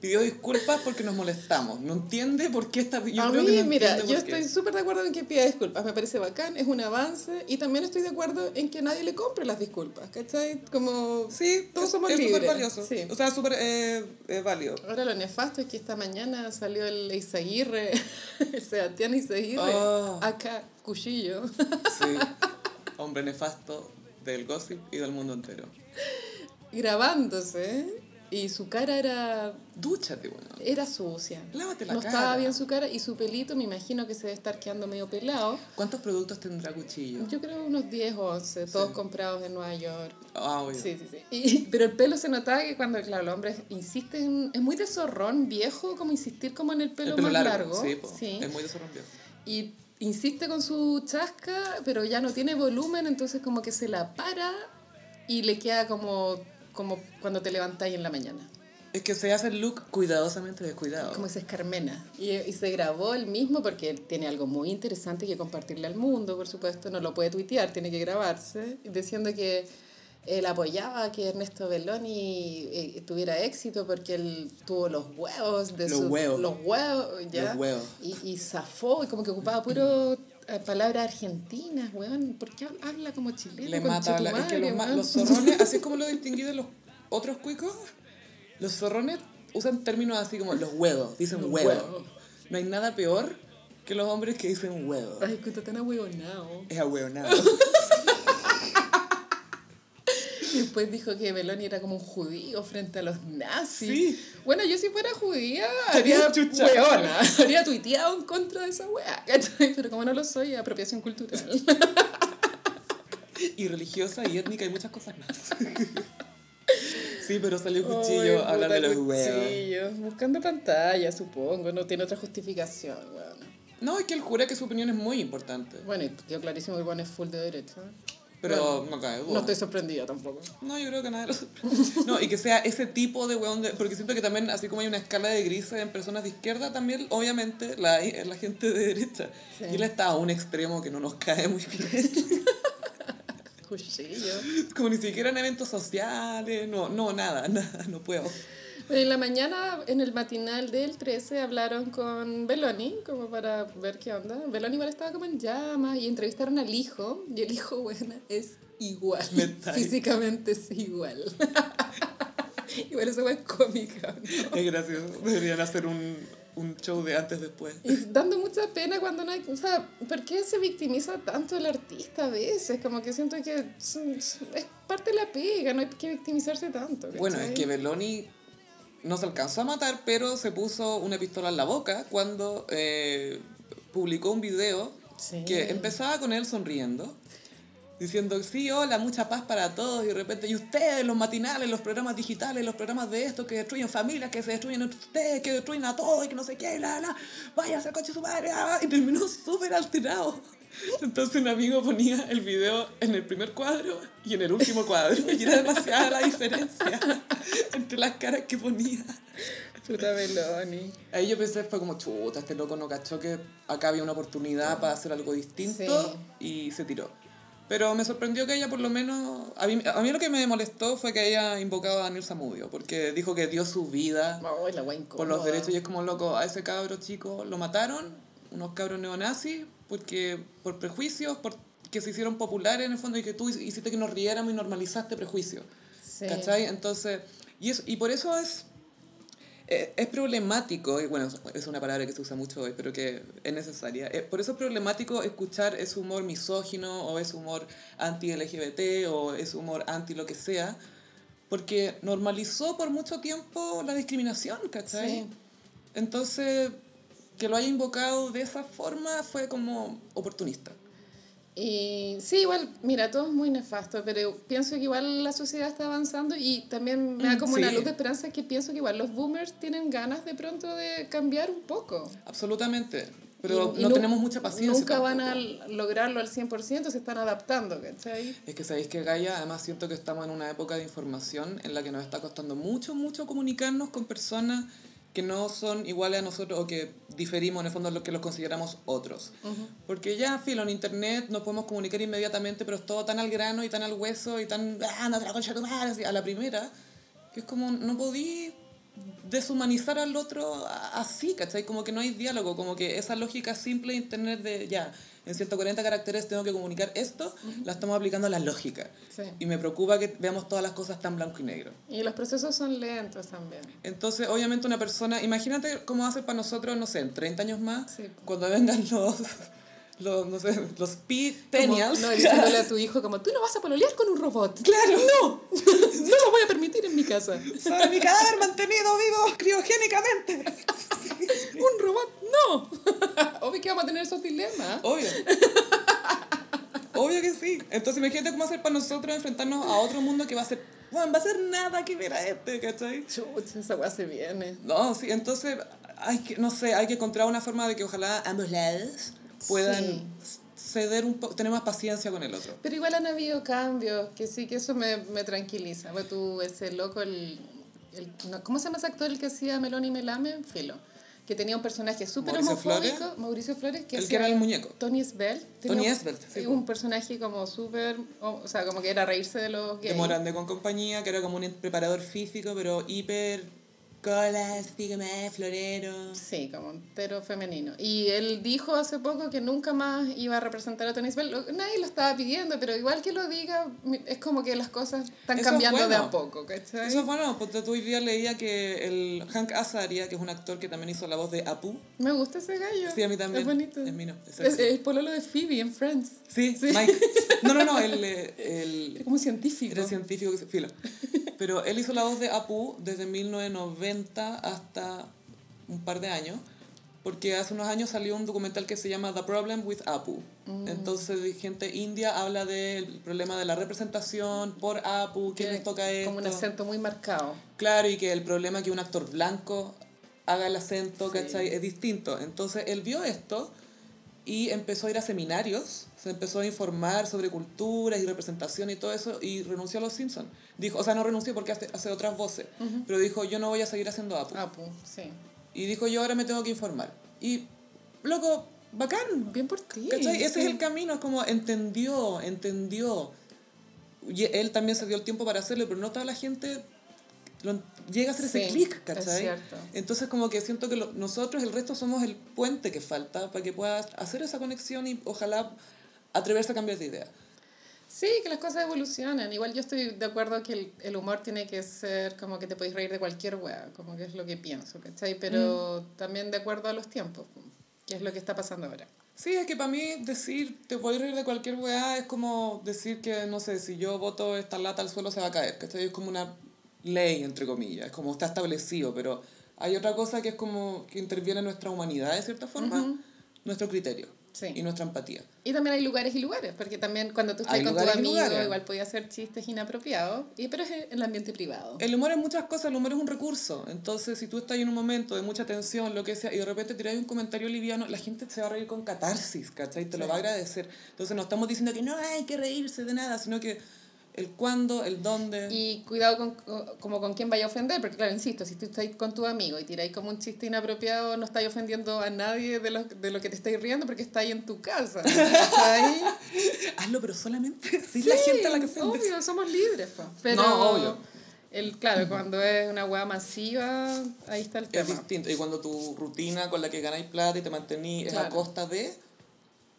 Pidió disculpas porque nos molestamos. No entiende por qué está... Yo a creo mí, que no mira, yo estoy súper de acuerdo en que pida disculpas. Me parece bacán, es un avance. Y también estoy de acuerdo en que nadie le compre las disculpas, ¿cachai? Como... Sí, Todos es- somos es súper libres, valioso. sí. O sea, súper eh, eh, válido. Ahora lo nefasto es que esta mañana salió el Izaguirre, el Sebastián Izaguirre, Oh. acá, cuchillo. Sí. Hombre nefasto del gossip y del mundo entero. grabándose y su cara era, Dúchate, bueno. era sucia. Lávate la no cara. estaba bien su cara y su pelito me imagino que se debe estar quedando medio pelado. ¿Cuántos productos tendrá Cuchillo? Yo creo unos 10 o 11, todos comprados en Nueva York. Ah, obvio. Sí, sí, sí. Y- pero el pelo se notaba que cuando, claro, los hombres insisten, es muy de zorrón viejo, como insistir como en el pelo, El pelo más largo. largo. Sí, po. sí. es muy desorrompido. Y insiste con su chasca, pero ya no tiene volumen, entonces como que se la para y le queda como, como cuando te levantáis en la mañana. Es que se hace el look cuidadosamente descuidado. Como se escarmena. Y, y se grabó él mismo porque él tiene algo muy interesante que compartirle al mundo, por supuesto. No lo puede tuitear, tiene que grabarse. Diciendo que él apoyaba que Ernesto Belloni eh, tuviera éxito porque él tuvo los huevos de Los su- huevos. Los huevos, ¿ya? Los huevos. Y, y zafó y como que ocupaba puro palabras argentinas, weón. ¿Por qué habla- como chileno? Le mata a la- es que los, ma- weón. los zorrones, así como lo distinguí de los otros cuicos, los zorrones usan términos así como los huevos, dicen Los huevo. No hay nada peor que los hombres que dicen huevo. Ay, está tan ahueonado. Es ahueonado. Y después dijo que Beloni era como un judío frente a los nazis. Sí. Bueno, yo si fuera judía, haría weona, habría tuiteado en contra de esa wea, ¿cachai? Pero como no lo soy, apropiación cultural. y religiosa y étnica y muchas cosas más. sí, pero salió Ay, Cuchillo a hablar de los huevos. Buscando pantalla, supongo, no tiene otra justificación, weón. No, es que él jura que su opinión es muy importante. Bueno, y quedó clarísimo que el weón es full de derecha. Pero Bueno, no cae duda. No estoy sorprendida tampoco. No, yo creo que nada de los... No, y que sea ese tipo de weón de... Porque siento que también, así como hay una escala de grises en personas de izquierda, también, obviamente, la hay en la gente de derecha. Sí. Y él está a un extremo que no nos cae muy bien. Cuchillo. Como ni siquiera en eventos sociales, no, no, nada, nada, no puedo. En la mañana, en el matinal del 13, hablaron con Beloni, como para ver qué onda. Beloni igual estaba como en llamas y entrevistaron al hijo. Y el hijo, bueno, es igual. Físicamente es igual. Igual esa es cómica. Es gracioso. Deberían hacer un, un show de antes después. Y dando mucha pena cuando no hay... O sea, ¿por qué se victimiza tanto el artista a veces? Como que siento que es, es parte de la pega, no hay que victimizarse tanto. Bueno, es que Beloni no se alcanzó a matar, pero se puso una pistola en la boca cuando eh, publicó un video Sí. que empezaba con él sonriendo, diciendo, sí, hola, mucha paz para todos, y de repente, y ustedes, los matinales, los programas digitales, los programas de estos que destruyen familias, que se destruyen entre ustedes, que destruyen a todos, y que no sé qué, la, la, vaya a ser coche su madre, ah", y terminó súper alterado. Entonces un amigo ponía el video en el primer cuadro y en el último cuadro, y era demasiada la diferencia entre las caras que ponía. Puta Beloni. Ahí yo pensé, fue como, chuta, este loco no cachó que acá había una oportunidad para hacer algo distinto y se tiró. Pero me sorprendió que ella por lo menos... A mí, a mí lo que me molestó fue que haya invocado a Daniel Samudio, porque dijo que dio su vida la por los derechos y es como, loco, a ese cabro chico lo mataron, unos cabros neonazis, porque por prejuicios, por que se hicieron populares en el fondo y que tú hiciste que nos riéramos y normalizaste prejuicios. Sí. ¿Cachai? Entonces, y, es, y por eso es, eh, es problemático, y bueno, es una palabra que se usa mucho hoy, pero que es necesaria. Eh, por eso es problemático escuchar ese humor misógino o ese humor anti-LGBT o ese humor anti lo que sea, porque normalizó por mucho tiempo la discriminación, ¿cachai? Sí. Entonces, que lo haya invocado de esa forma fue como oportunista. Y sí, igual, mira, todo es muy nefasto, pero pienso que igual la sociedad está avanzando y también me da Mm, como una sí. luz de esperanza que pienso que igual los boomers tienen ganas de pronto de cambiar un poco. Absolutamente. Pero Y- y no nu- tenemos mucha paciencia. Nunca van a tampoco. lograrlo al 100%, se están adaptando, ¿cachai? Es que sabéis que Gaia, además siento que estamos en una época de información en la que nos está costando mucho, mucho comunicarnos con personas que no son iguales a nosotros o que diferimos en el fondo de lo que los consideramos otros. Porque ya, filo, en internet nos podemos comunicar inmediatamente, pero es todo tan al grano y tan al hueso y tan, ah, no te la concha tu madre", a la primera, que es como, no podí deshumanizar al otro así, ¿cachai? Como que no hay diálogo, como que esa lógica simple de internet de, ya, en 140 caracteres tengo que comunicar esto, la estamos aplicando a la lógica. Sí. Y me preocupa que veamos todas las cosas tan blanco y negro. Y los procesos son lentos también. Entonces, obviamente una persona, imagínate cómo va a ser para nosotros, no sé, en 30 años más, Sí. cuando vengan los, los no sé, los P-Tenials. No, diciéndole a tu hijo como, tú no vas a pololear con un robot. Claro, no. No lo voy a permitir en mi casa. Sobre mi cadáver mantenido vivo criogénicamente. Un robot, no. Obvio que vamos a tener esos dilemas. Obvio. Obvio que sí. Entonces imagínate cómo ser para nosotros enfrentarnos a otro mundo que va a ser, bueno, va a ser nada que ver a este, ¿cachai? Chucha, esa weá se viene. No, sí, entonces hay que, no sé, hay que encontrar una forma de que ojalá ambos lados puedan Sí. ceder un poco, tener más paciencia con el otro. Pero igual han habido cambios, que sí, que eso me, me tranquiliza. Pues tú, ese loco, el, el- no, ¿cómo se llama ese actor el que hacía Melón y Melame? Filo. Que tenía un personaje súper Mauricio homofóbico. Flores. Mauricio Flores. Que El que era el muñeco. Tony Svel. Tony Svel, sí, un personaje como súper, o o sea, como que era reírse de los De gays. Morande con compañía, que era como un preparador físico, pero hiper colas, sígueme, florero. Sí, como entero femenino. Y él dijo hace poco que nunca más iba a representar a Tony. Lo- Nadie lo estaba pidiendo, pero igual que lo diga, es como que las cosas están Eso es cambiando de bueno. a poco, ¿cachai? Eso es bueno, porque tú hoy día leía que el Hank Azaria, que es un actor que también hizo la voz de Apu, Me gusta ese gallo. Sí, a mí también. Es bonito. Es mío, es Es, es pololo de Phoebe en Friends. Sí, Sí. Mike. No, no, no, el, Es el, como científico. era científico filo. Pero él hizo la voz de Apu desde 1990 hasta un par de años, porque hace unos años salió un documental que se llama The Problem with Apu. Mm. Entonces, gente india habla del problema de la representación por Apu, quién les toca esto. Como un acento muy marcado. Claro, y que el problema que un actor blanco haga el acento, Sí. ¿cachai? Es distinto. Entonces él vio esto y empezó a ir a seminarios, se empezó a informar sobre culturas y representación y todo eso y renunció a Los Simpsons. Dijo, o sea, no renunció porque hace, hace otras voces, pero dijo, yo no voy a seguir haciendo Apu. Apu, sí. Y dijo, yo ahora me tengo que informar. Y, loco, bacán. Bien por ti. ¿Cachai? Ese es el camino, es como entendió, entendió. Y él también se dio el tiempo para hacerlo, pero no toda la gente lo- llega a hacer ese clic, es ¿cachai? cierto. Entonces como que siento que lo- nosotros, el resto, somos el puente que falta para que puedas hacer esa conexión y ojalá atreverse a cambiar de idea. Sí, que las cosas evolucionan. Igual yo estoy de acuerdo que el, el humor tiene que ser como que te podéis reír de cualquier wea, como que es lo que pienso, ¿cachai? Pero también de acuerdo a los tiempos, que es lo que está pasando ahora. Sí, es que para mí decir te puedes reír de cualquier weá es como decir que, no sé, si yo boto esta lata al suelo se va a caer, ¿cachai? Es como una ley, entre comillas, es como está establecido, pero hay otra cosa que es como que interviene en nuestra humanidad de cierta forma, nuestro criterio Sí. y nuestra empatía. Y también hay lugares y lugares, porque también cuando tú estás con tu amigo, igual podía hacer chistes inapropiados, y, pero es en el ambiente privado. El humor es muchas cosas, el humor es un recurso. Entonces, si tú estás en un momento de mucha tensión, lo que sea, y de repente tiras un comentario liviano, la gente se va a reír con catarsis, ¿cachai? Te lo Sí. va a agradecer. Entonces, no estamos diciendo que no hay que reírse de nada, sino que el cuándo, el dónde. Y cuidado con, como con quién vaya a ofender, porque claro, insisto, si tú estás con tu amigo y tiráis como un chiste inapropiado, no estáis ofendiendo a nadie de lo, de lo que te estáis riendo porque estáis en tu casa. ¿cachai? Hazlo, pero solamente si la gente a la que Sí, ofendes. obvio, somos libres. po. Pero No, obvio. El, claro, cuando es una hueá masiva, ahí está el Es tema. distinto. Y cuando tu rutina con la que ganáis plata y te mantenís es a Claro. costa de,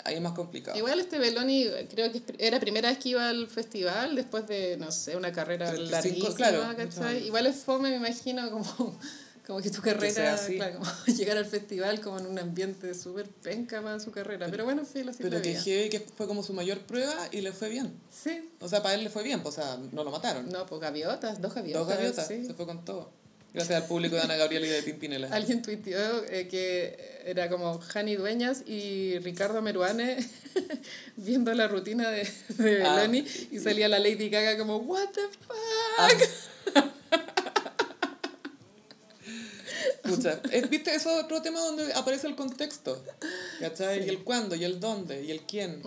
ahí es más complicado. Igual este Beloni creo que era primera vez que iba al festival después de, no sé, una carrera 35, larguísima, claro. Igual es fome, me imagino, como, como que tu carrera, así. claro, como llegar al festival como en un ambiente súper penca para su carrera. Pero bueno, sí, lo Pero que heavy que fue como su mayor prueba y le fue bien. Sí. O sea, para él le fue bien, pues, o sea, no lo mataron. No, pues gaviotas, dos gaviotas. Dos gaviotas, sí. se fue con todo. Gracias al público de Ana Gabriela y de Pimpinela. Alguien tuiteó eh, que era como Jani Dueñas y Ricardo Meruane viendo la rutina de, de Ah. Beloni y salía la Lady Gaga como, what the fuck? Ah. Pucha, es- ¿viste? Eso es otro tema donde aparece el contexto, ¿cachai? Y el cuándo, y el dónde, y el quién,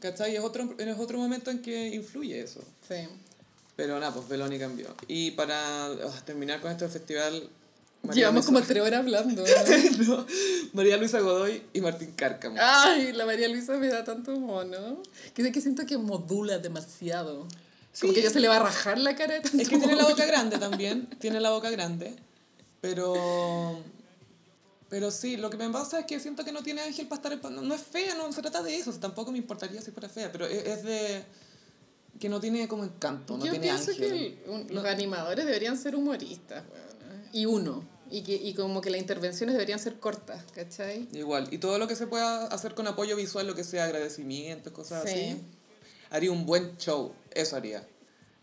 ¿cachai? Es otro, es otro momento en que influye eso. Sí. Pero nada, pues Beloni cambió. Y para ah, terminar con este festival... Llevamos como Luisa, tres horas hablando. ¿no? No, María Luisa Godoy y Martín Cárcamo. Ay, la María Luisa me da tanto mono. Que que siento que modula demasiado. Como Sí. que ya se le va a rajar la cara de tanto Es que tiene la mono. boca grande también, tiene la boca grande, pero... Pero sí, lo que me pasa es que siento que no tiene ángel para estar... No, no es fea, no se trata de eso, tampoco me importaría si fuera fea, pero es, es de... que no tiene como encanto, no Yo tiene pienso ángel. que el- un- los animadores deberían ser humoristas, weona. Y uno. Y, que, y como que las intervenciones deberían ser cortas, ¿cachai? Igual, y todo lo que se pueda hacer con apoyo visual, lo que sea agradecimientos, cosas Sí. así, haría un buen show, eso haría.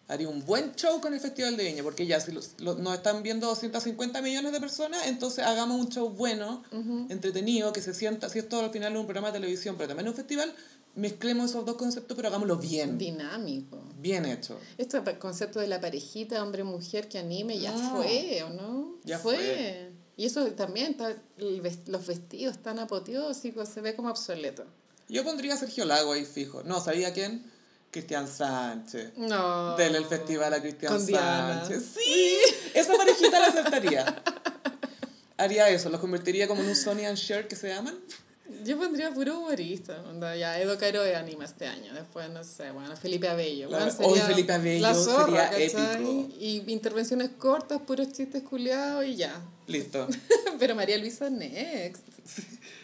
Haría un buen show con el Festival de Viña, porque ya si los, los- nos están viendo 250 millones de personas, entonces hagamos un show bueno, entretenido, que se sienta, si esto al final es un programa de televisión, pero también un festival, mezclemos esos dos conceptos, pero hagámoslo bien, Dinámico. bien hecho. Esto pa- concepto de la parejita hombre-mujer que anime ya No. fue, ¿o no? Ya fue. fue. Y eso también, está, los vestidos tan apoteósicos, se ve como obsoleto. Yo pondría a Sergio Lago ahí fijo. No, ¿sabía quién? Cristian Sánchez. No. Del el festival a Cristian. Sánchez. Sí, esa parejita la aceptaría. Haría eso, los convertiría como en un Sony and Cher que se llaman. Yo pondría puro humorista. Onda, ya, Edo Caro de anima este año. Después, no sé, bueno, Felipe Abello. Bueno, hoy Felipe Abello la zorra, sería ¿cachai? épico. Y intervenciones cortas, puros chistes culiados y ya. Listo. Pero María Luisa next.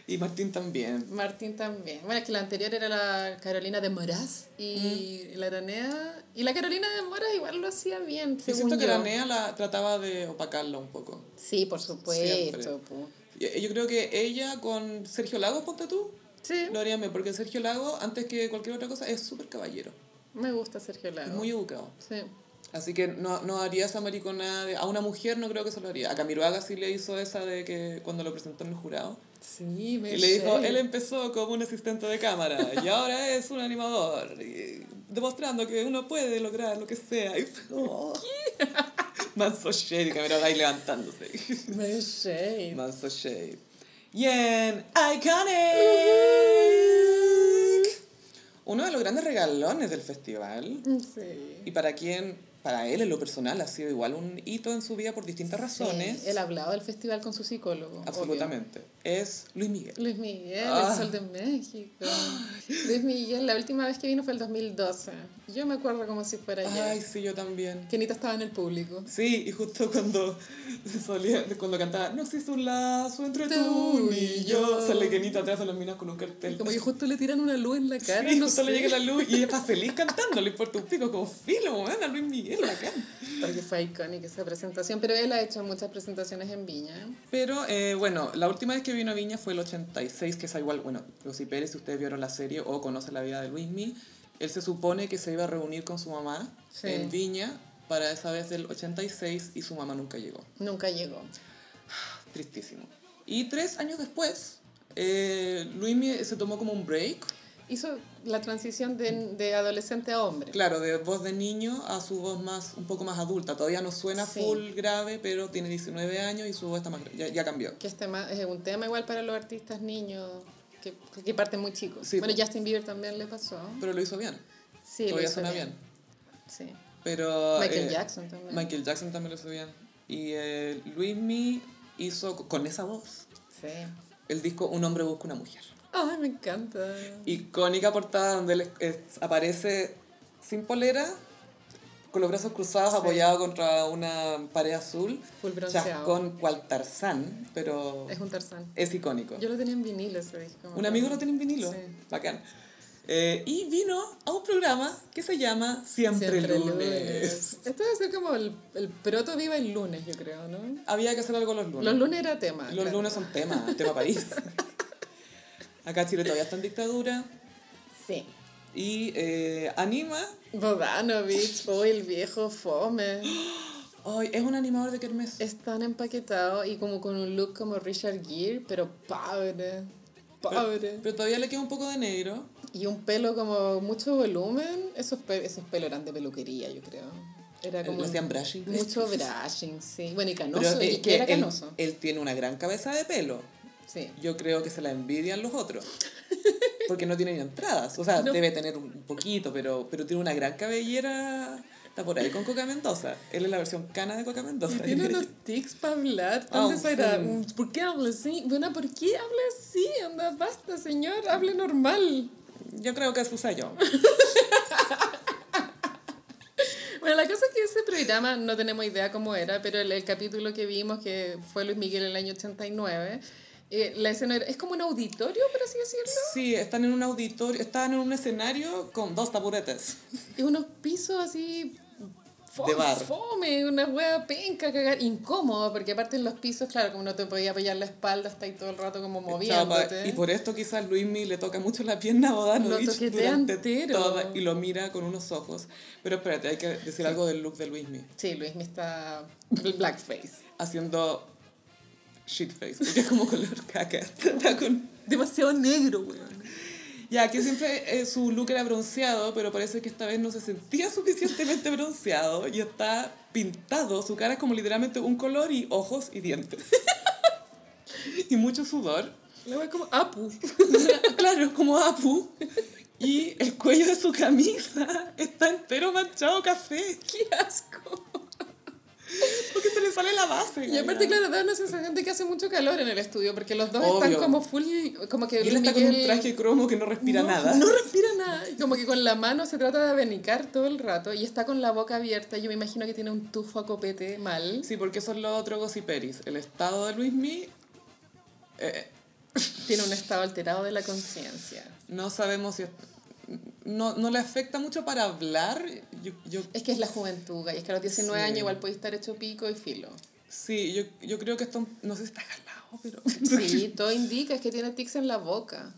Y Martín también. Martín también. Bueno, es que la anterior era la Carolina de Moraz y la Aranea. Y la Carolina de Moraz igual lo hacía bien, según siento que yo. la NEA la trataba de opacarla un poco. Sí, por supuesto. Yo creo que ella con Sergio Lago, ponte tú, Sí, lo haría bien, porque Sergio Lago, antes que cualquier otra cosa, es súper caballero. me gusta Sergio Lago. Es muy educado. Sí. Así que no, no haría esa mariconada de... A una mujer no creo que se lo haría. A Camiroaga sí le hizo esa de que cuando lo presentó en el jurado. Sí, me Y le dijo, él empezó como un asistente de cámara y ahora es un animador. y demostrando que uno puede lograr lo que sea. Y fue, oh. Manso shade, Camiroaga ahí levantándose. Me shade. Manso shade. Y en Iconic. Uno de los grandes regalones del festival Sí. y para quien para él en lo personal ha sido igual un hito en su vida por distintas razones. Sí, él ha hablado del festival con su psicólogo. Absolutamente. Es Luis Miguel. Luis Miguel, Ah. el sol de México. Luis Miguel, la última vez que vino fue el 2012. Yo me acuerdo como si fuera ayer. Ay, sí, yo también. Que Anita estaba en el público. Sí, y justo cuando solía, cuando cantaba No hizo un lazo entre tú, y yo, sale Kenita atrás de las minas con un cartel. Como que justo le tiran una luz en la cara. Sí, no justo le llega la luz y ella está feliz cantando, le importa un pico, como filo, a Luis Miguel, bacán. Porque fue icónica esa presentación. Pero él ha hecho muchas presentaciones en Viña. Pero eh, bueno, la última vez que vino a Viña fue el 86, que es igual, bueno, Rosy Pérez, si ustedes vieron la serie o conocen la vida de Luis Miguel, él se supone que se iba a reunir con su mamá Sí. en Viña para esa vez del 86 y su mamá nunca llegó. Nunca llegó. Tristísimo. Y tres años después, eh, Luismi se tomó como un break, Hizo la transición de, de adolescente a hombre. claro, de voz de niño a su voz más un poco más adulta. Todavía no suena Sí. full grave, pero tiene 19 años y su voz está más, ya, ya cambió. Que este ma- es un tema igual para los artistas niños que, que parten muy chicos. Sí, bueno. Justin Bieber también le pasó. Pero lo hizo bien. Sí, lo Todavía hizo suena bien. bien. Sí. Pero, Michael eh, Jackson también. Michael Jackson también lo hizo bien. Y eh, Luismi hizo con esa voz Sí. el disco Un hombre busca una mujer. Ay, me encanta. Icónica portada donde él eh, aparece sin polera, con los brazos cruzados, Sí. apoyado contra una pared azul. Full bronceado. Chascón cual Tarzán, pero Es un Tarzán. es icónico. Yo lo tenía en vinilo ese disco. Un amigo lo tiene en vinilo. Sí. Bacán. Eh, y vino a un programa que se llama Siempre, lunes. Esto debe ser como el, el proto viva el lunes, yo creo, ¿no? Había que hacer algo los lunes. Los lunes era tema. Los claro. lunes son tema, tema país. Acá Chile todavía está en dictadura Sí. y eh, anima. Bodanovich, hoy el viejo fome. Ay, es un animador de kermés. Es tan empaquetado y como con un look como Richard Gere, pero pobre. Pobre. Pero todavía le queda un poco de negro. Y un pelo como mucho volumen. Esos, pe- esos pelos eran de peluquería, yo creo. Era como Le hacían brushing. mucho brushing, sí. Bueno, y canoso. Pero y es que era él, canoso. él tiene una gran cabeza de pelo. Sí. Yo creo que se la envidian los otros. Porque no tiene ni entradas. O sea, No. debe tener un poquito, pero, pero tiene una gran cabellera. Está por ahí con Coca Mendoza. Él es la versión cana de Coca Mendoza. Y tiene unos tics para hablar tan Ah, desagradables. ¿Por qué habla así? Bueno, ¿por qué habla así? Anda, basta, señor, hable normal. Yo creo que es su sello. Bueno, la cosa es que ese programa no tenemos idea cómo era, pero el, el capítulo que vimos, que fue Luis Miguel en el año 89, eh, la escena es como un auditorio, por así decirlo, Sí, están en un auditorio, están en un escenario con dos taburetes. y unos pisos así... fo- De bar. Fome, una hueá penca, cagar, incómodo, porque aparte en los pisos, claro, como no te podía apoyar la espalda, está ahí todo el rato como moviéndote. Chapa, Y por esto quizás Luismi le toca mucho la pierna a Bodanovich durante entero. toda- y lo mira con unos ojos. Pero espérate, hay que decir algo del look de Luismi. Sí, Luis me está blackface. Haciendo shitface, porque es como color caca. Está con... Demasiado negro, weón. Ya, que siempre eh, su look era bronceado, pero parece que esta vez no se sentía suficientemente bronceado y está pintado. Su cara es como literalmente un color y ojos y dientes. y mucho sudor. La wea como Apu. claro, es como Apu. Y el cuello de su camisa está entero manchado café. ¡Qué asco! Porque se le sale la base. Y aparte, claro, da una sensación de que hace mucho calor en el estudio, porque los dos Obvio. están como full, como que Y él Luis está con un traje cromo que no respira no, nada. No respira nada. Y como que con la mano se trata de abanicar todo el rato y está con la boca abierta. Yo me imagino que tiene un tufo a copete mal. Sí, porque son los otros gossiperis. El estado de Luismi... Eh, Tiene un estado alterado de la conciencia. no sabemos si... No, no le afecta mucho para hablar. Yo, yo, Es que es la juventud, y es que a los 19 Sí. años igual puede estar hecho pico y filo. sí, yo, yo creo que esto... No sé si está jalado, pero... Sí, todo indica es que tiene tics en la boca.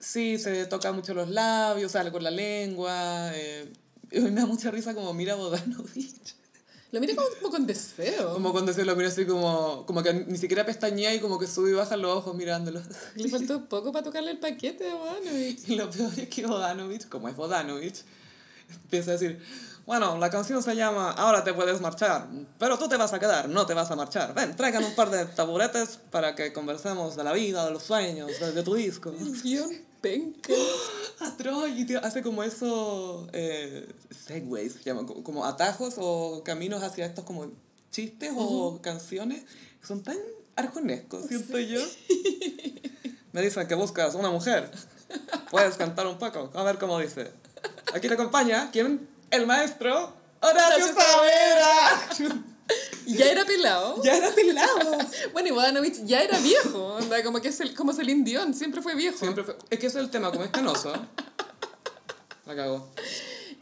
Sí, se toca mucho los labios, sale con la lengua. Eh, me da mucha risa como mira Bodanovich. Lo mira como, como con deseo. Como cuando se lo mira así como, como que ni siquiera pestañea y como que sube y baja los ojos mirándolo. Le faltó poco para tocarle el paquete a Bodanovich. Y lo peor es que Bodanovich, como es Bodanovich, empieza a decir, bueno, la canción se llama Ahora te puedes marchar, pero tú te vas a quedar, no te vas a marchar. Ven, traigan un par de taburetes para que conversemos de la vida, de los sueños, de, de tu disco. Guión penca. Atroz, y hace como esos eh, segways, se llaman, como, atajos o caminos hacia estos como chistes o canciones que son tan arjonescos, siento yo. Me dicen que buscas una mujer. Puedes cantar un poco. A ver cómo dice. Aquí te acompaña, ¿quién? El maestro Horacio Saavedra. Ya era pelado. ya era pelado. Bueno, y Bodanovich ya era viejo, onda, como que es el, como Celine Dion, siempre fue viejo. Siempre fue- Es que ese es el tema, como es canoso. La cagó.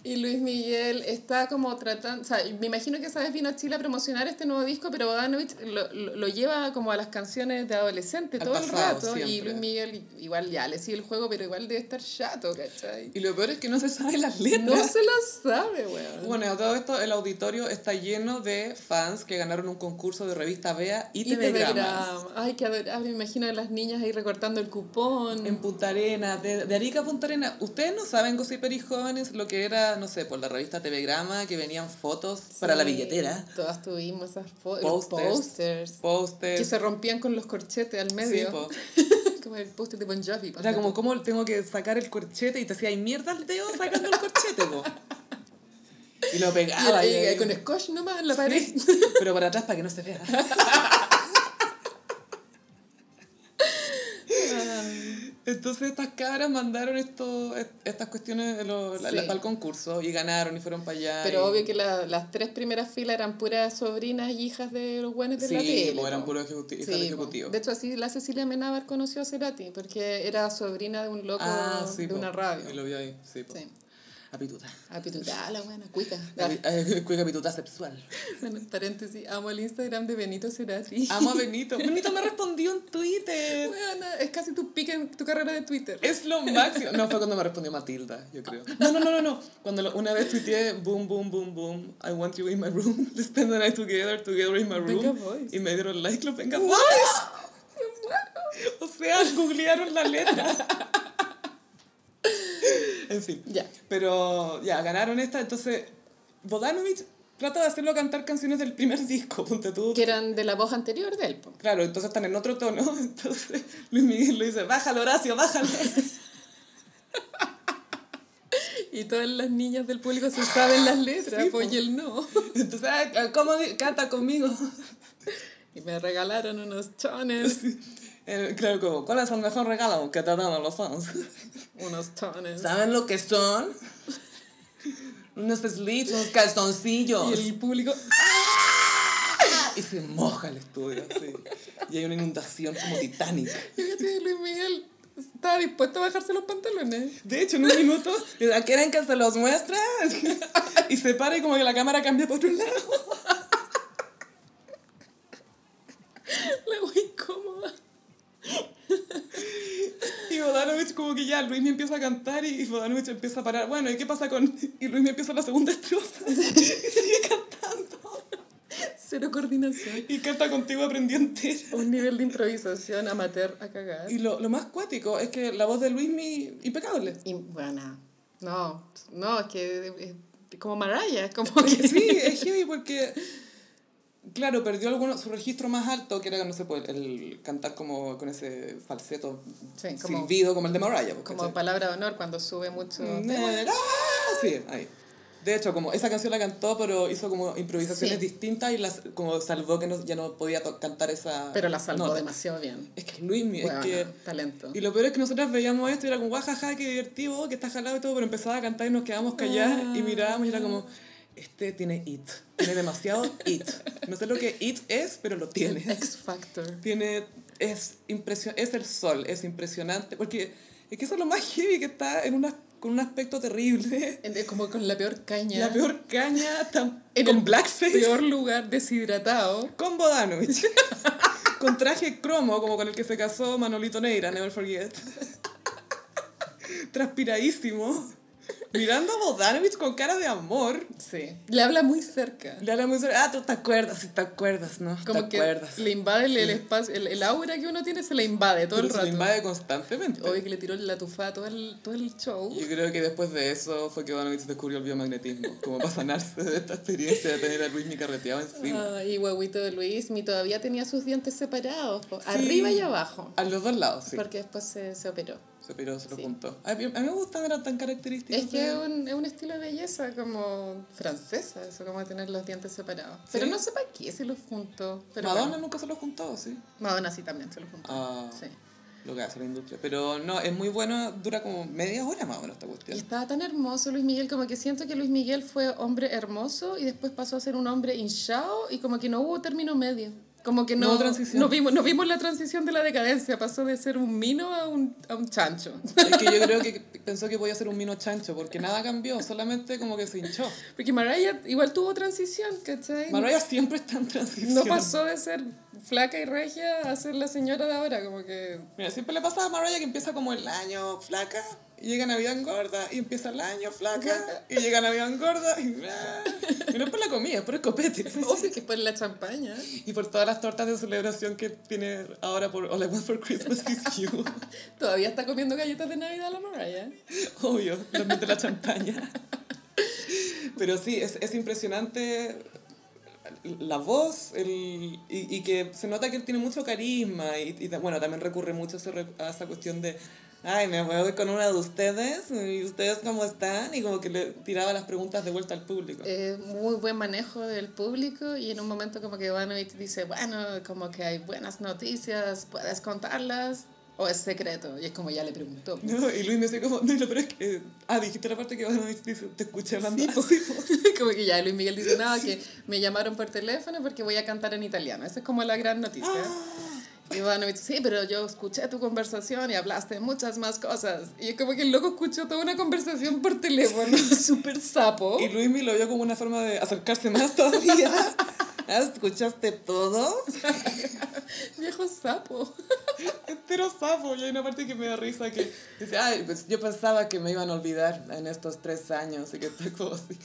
Y Luis Miguel está como tratando, o sea, me imagino que esa vez vino a Chile a promocionar este nuevo disco, pero Bodanovich lo, lo, lo lleva como a las canciones de adolescente Al todo pasado, el rato. Y. Luis Miguel igual ya le sigue el juego, pero igual debe estar chato, ¿cachai? Y lo peor es que no se saben las letras. No se lo sabe, weón. Bueno, a todo esto, el auditorio está lleno de fans que ganaron un concurso de revista Bea y Y telegrama. Ay, qué adorable. Me imagino a las niñas ahí recortando el cupón. En Punta Arena, de, de Arica a Punta Arena. Ustedes no saben, gossiperis jóvenes, lo que era, no sé, por la revista TV Grama, que venían fotos para la billetera. Todas tuvimos esas fotos. Posters. Posters. Posters. Que se rompían con los corchetes al medio. como el póster de Bon Jovi. Era como, ¿cómo tengo que sacar el corchete? Y te hacía mierda el dedo sacando el corchete, po. Y lo Y pegaba. y- con scotch nomás en la pared. Pero para atrás para que no se vea. Entonces estas cabras mandaron esto, estas cuestiones de lo- la- la- Sí. para el concurso y ganaron y fueron para allá. Pero y- obvio que la- las tres primeras filas eran puras sobrinas y hijas de los buenos de la Sí, tele. po, eran puros Sí, ejecutivos. De hecho, así la Cecilia Menábar conoció a Cerati, porque era sobrina de un loco Ah, de po. una radio. Y lo vi ahí, sí, po. A pituta. A pituta, la buena, cuica. A Cuica pituta sexual. Bueno, en paréntesis, amo el Instagram de Benito Cerati. Amo a Benito. Benito me respondió en Twitter. Bueno, es casi tu pique en tu carrera de Twitter. Es lo máximo. No, fue cuando me respondió Matilda, yo creo. No, no, no, no, no. Cuando lo- una vez tuiteé, boom, boom, boom, boom, I want you in my room, let's spend the night together, together in my Venga room. Boys. Y me dieron like los Venga Boys. O sea, googlearon la letra. En fin. Ya. Pero ya, ganaron esta, entonces Bodanovich trata de hacerlo cantar canciones del primer disco, ponte tú. Que eran de la voz anterior de él. po. Claro, entonces están en otro tono. Entonces Luis Miguel le dice, bájalo Horacio, bájalo. Y todas las niñas del público se saben las letras, Sí, pues, po. y él no. Entonces, ¿cómo canta conmigo? Y me regalaron unos chones. Eh, claro, como, ¿cuál es el mejor regalo que te dan los fans? Unos chones. ¿Saben lo que son? Unos slits, unos calzoncillos. Y el público. Y se moja el estudio, sí. Y hay una inundación como Titanic. Fíjate, que Luis Miguel estaba dispuesto a bajarse los pantalones. De hecho, en un minuto, ¿quieren que se los muestre? Y se para y como que la cámara cambia para otro lado. Como que ya, Luis me empieza a cantar y Bodanovich empieza a parar. Bueno, ¿y qué pasa con...? Y Luis me empieza la segunda estrofa. Y sigue cantando. Cero coordinación. Y canta contigo aprendí entera. Un nivel de improvisación amateur a cagar. Y lo, lo más cuático es que la voz de Luis mi impecable. Y bueno, no, no, es que es como Mariah, es como que Sí, es heavy porque... Claro, perdió alguno, su registro más alto, que era, no sé, pues, el cantar como con ese falseto Sí, como- silbido como el de Mariah. pues, como ¿cachai? palabra de honor cuando sube mucho. Ah, Sí, ahí. De hecho, como esa canción la cantó, pero hizo como improvisaciones Sí. distintas y las como salvó que no, ya no podía cantar esa. Pero la salvó nota. demasiado bien. Es que es Luis, es Bueno, que. talento. Y lo peor es que nosotros veíamos esto y era como, guajaja, qué divertido, que está jalado y todo, pero empezaba a cantar y nos quedábamos calladas y mirábamos y era como, este tiene it, tiene demasiado it. No sé lo que it es, pero lo tiene. X Factor. Tiene, es, impresio- es el sol, es impresionante, porque es que eso es lo más heavy, que está en una, con un aspecto terrible. Es como con la peor caña. La peor caña tan, En con el blackface, peor lugar deshidratado. con Bodanovich. con traje cromo, como con el que se casó Manolito Neira, never forget. Transpiradísimo. Mirando a Bodanovich con cara de amor. Sí. Le habla muy cerca. Le habla muy serio, ah, tú te acuerdas, sí te acuerdas, ¿no? Como te que acuerdas. le invade el, el espacio, el, el aura que uno tiene se le invade todo Pero el se rato. le invade constantemente. Obvio que le tiró la tufada todo el, todo el show. Yo creo que después de eso fue que Bodanovich descubrió el biomagnetismo, como para sanarse de esta experiencia de tener a Luis mi carreteado encima. Ah, y guaguito de Luis, mi todavía tenía sus dientes separados, po, arriba y abajo. A los dos lados, sí. Porque después se, se operó. Piró, se lo juntó. A mí, a mí me gustan, eran tan característicos. Es que es un, es un estilo de belleza como francesa, eso como tener los dientes separados. Pero ¿Sí? no sé para qué se los juntó. Pero Madonna bueno. nunca se lo juntó, sí. Madonna sí también se los juntó. Ah. Sí. Lo que hace la industria. Pero no, es muy bueno, dura como media hora más o menos esta Y cuestión. estaba tan hermoso Luis Miguel, como que siento que Luis Miguel fue hombre hermoso y después pasó a ser un hombre hinchado y como que no hubo término medio. Como que No no, vimos, no vimos la transición de la decadencia, pasó de ser un mino a un, a un chancho. Es que yo creo que pensó que podía ser un mino chancho, porque nada cambió, solamente como que se hinchó. Porque Mariah igual tuvo transición, ¿cachai? Mariah siempre está en transición. No pasó de ser flaca y regia a ser la señora de ahora, como que... Mira, siempre le pasa a Mariah que empieza como el año flaca, y llega Navidad gorda, y empieza el año flaca, y llega Navidad gorda, y, y no es por la comida, es por el copete. Obvio que por la champaña. Y por todas las tortas de celebración que tiene ahora por All I Want for Christmas is You. Todavía está comiendo galletas de Navidad la Mariah. Obvio, de la champaña. Pero sí, es, es impresionante la voz el, y, y que se nota que él tiene mucho carisma y, y bueno, también recurre mucho a esa cuestión de, ay, me voy con una de ustedes y ustedes cómo están y como que le tiraba las preguntas de vuelta al público. Eh, muy buen manejo del público y en un momento como que Ivanovich dice, bueno, como que hay buenas noticias, puedes contarlas o es secreto. Y es como ya le preguntó. No, y Luis me dice como, no, no, pero es que, ah, dijiste la parte que van a decir, te escuché hablando Sí, po". como que ya Luis Miguel dice, nada, que me llamaron por teléfono porque voy a cantar en italiano. Esa es como la gran noticia. Y Ivanovich, sí, pero yo escuché tu conversación y hablaste de muchas más cosas. Y es como que el loco escuchó toda una conversación por teléfono, súper sapo. Y Luis me lo vio como una forma de acercarse más todavía. Ah, ¿Escuchaste todo? Viejo sapo. Entero sapo. Y hay una parte que me da risa que dice, ay, pues yo pensaba que me iban a olvidar en estos tres años y que estoy como así.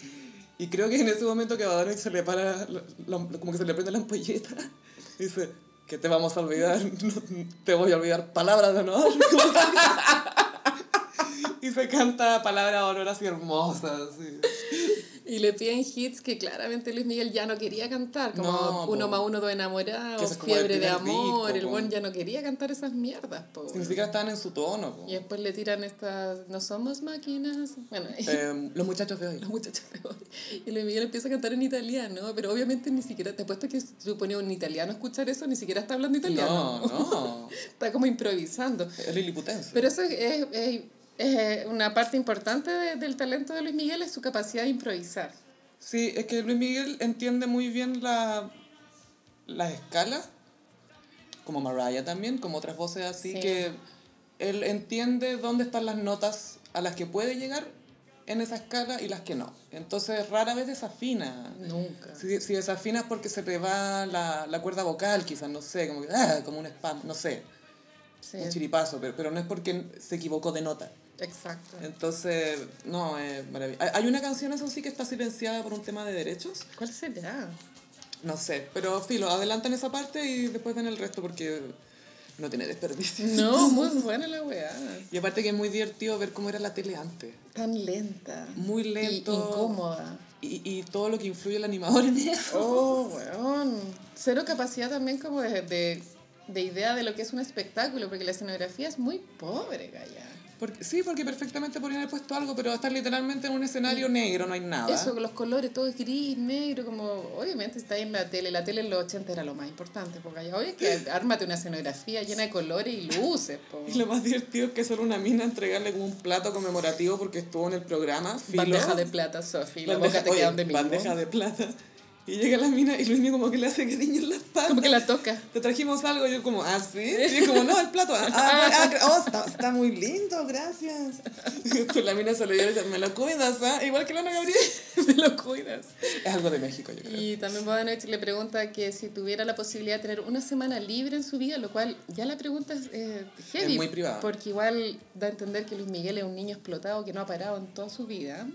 Y creo que en ese momento que a Badanovic se le para, la- la- como que se le prende la ampolleta, dice, que te vamos a olvidar, te voy a olvidar palabras de honor. y se canta palabras de honor así hermosas. Y le piden hits que claramente Luis Miguel ya no quería cantar, como No, Uno po. más uno, dos enamorados, es Fiebre de amor, disco, el buen ya no quería cantar esas mierdas, po. Ni siquiera estaban en su tono. po. Y después le tiran estas, no somos máquinas, bueno, Eh, los muchachos de hoy. los muchachos de hoy. Y Luis Miguel empieza a cantar en italiano, pero obviamente ni siquiera, te apuesto que pones un italiano escuchar eso, ni siquiera está hablando italiano. No, no. Está como improvisando. Es liliputense. Pero eso es, es, es- es una parte importante de- del talento de Luis Miguel, es su capacidad de improvisar. Sí, es que Luis Miguel entiende muy bien la, las escalas, como Mariah también, como otras voces así, Sí. que él entiende dónde están las notas a las que puede llegar en esa escala y las que no. Entonces rara vez desafina. Nunca. Si, si desafina es porque se te va la, la cuerda vocal, quizás, no sé, como, que, ah, como un spam, no sé, Sí, un chiripazo, pero, pero no es porque se equivocó de nota. Exacto. Entonces, no, es maravilloso. Hay- una canción, eso sí, que está silenciada por un tema de derechos. ¿Cuál será? No sé, pero filo, adelantan esa parte y después ven el resto porque no tiene desperdicio. No, muy buena la weá. Y aparte que es muy divertido ver cómo era la tele antes. Tan lenta. Muy lento. Y incómoda. Y, y todo lo que influye el animador en eso. Oh, weón. Cero capacidad también como de, de, de idea de lo que es un espectáculo, porque la escenografía es muy pobre, Gaya. Porque, sí, porque perfectamente podrían haber puesto algo, pero estar literalmente en un escenario negro, no hay nada. Eso, los colores, todo es gris, negro, como obviamente está en la tele. La tele en los 80 era lo más importante, porque allá hoy es que ármate una escenografía llena de colores y luces, po. Y lo más divertido es que solo una mina entregarle como un plato conmemorativo porque estuvo en el programa. Filo. Bandeja de plata, Sofi, la boca te queda donde mismo. Bandeja de plata. Y llega la mina y Luis mío como que le hace cariño en la espalda. Como que la toca. Te trajimos algo y yo como, ah, sí. Y es como, no, el plato. Ah, ah, ah, gra- oh, está, está muy lindo, gracias. Pues la mina se lo lleva y dice, me lo cuidas, ¿ah? Igual que la Ana Gabriel. Me lo cuidas. Es algo de México, yo creo. Y también Bodanovich le pregunta que si tuviera la posibilidad de tener una semana libre en su vida, lo cual ya la pregunta es eh, heavy. Es muy privada. Porque igual da a entender que Luis Miguel es un niño explotado que no ha parado en toda su vida.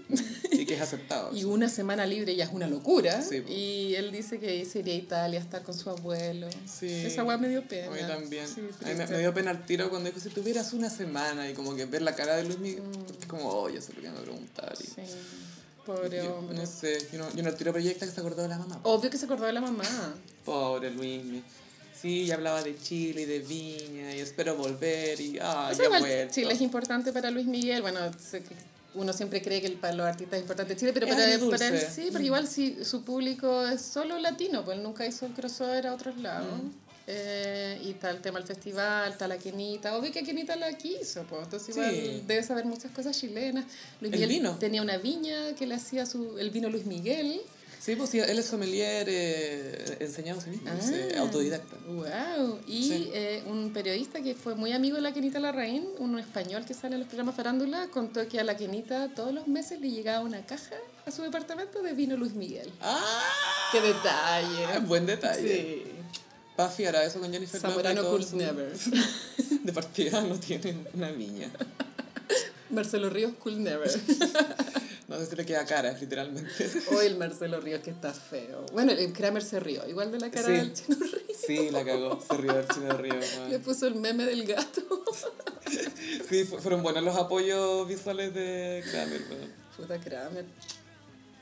Y que es aceptado. Y una semana libre ya es una locura. Sí, y él dice que se iría a Italia a estar con su abuelo. Sí. Esa weá me dio pena. A mí también. Sí, a mí me, dio pena el tiro cuando dijo, si tuvieras una semana y como que ver la cara de Luis Miguel, Mm. porque es como, oh, ya sé lo que me preguntar. Y, Sí, pobre yo, hombre. no sé, yo no, yo no tiro proyecta que se acordó de la mamá. Obvio que se acordó de la mamá. Pobre Luis. Sí, y hablaba de Chile y de Viña y espero volver y ah, O sea, ya igual vuelto. Chile es importante para Luis Miguel. Bueno, sé que uno siempre cree que el- para los artistas es importante Chile, pero para, para él sí, porque igual si su público es solo latino, pues él nunca hizo el crossover a otros lados. Eh, y está el tema del festival, está la Kenita. Obvio que Kenita la quiso, pues. Entonces igual Sí. debe saber muchas cosas chilenas. Luis El Miguel vino. tenía una viña que le hacía su, el vino Luis Miguel. Sí, pues sí, él es sommelier eh, enseñado a sí mismo, es, eh, Ah. autodidacta. Wow. Y Sí. eh, un periodista que fue muy amigo de la Kenita Larraín, un español que sale en los programas Farándula, contó que a la Kenita todos los meses le llegaba una caja a su departamento de vino Luis Miguel. ¡Ah! ¡Qué detalle! Buen detalle. Sí. Hará eso con Jennifer Lopez. Zamorano todo could su- never. De partida no tienen una viña. Marcelo Ríos could never. No sé si le queda cara, literalmente. O el Marcelo Ríos que está feo. Bueno, el Kramer se rió, igual de la cara Sí. del chino Ríos. Sí, la cagó. Se rió el chino de río. Le puso el meme del gato. Sí, fu- fueron buenos los apoyos visuales de Kramer. weón. Puta Kramer.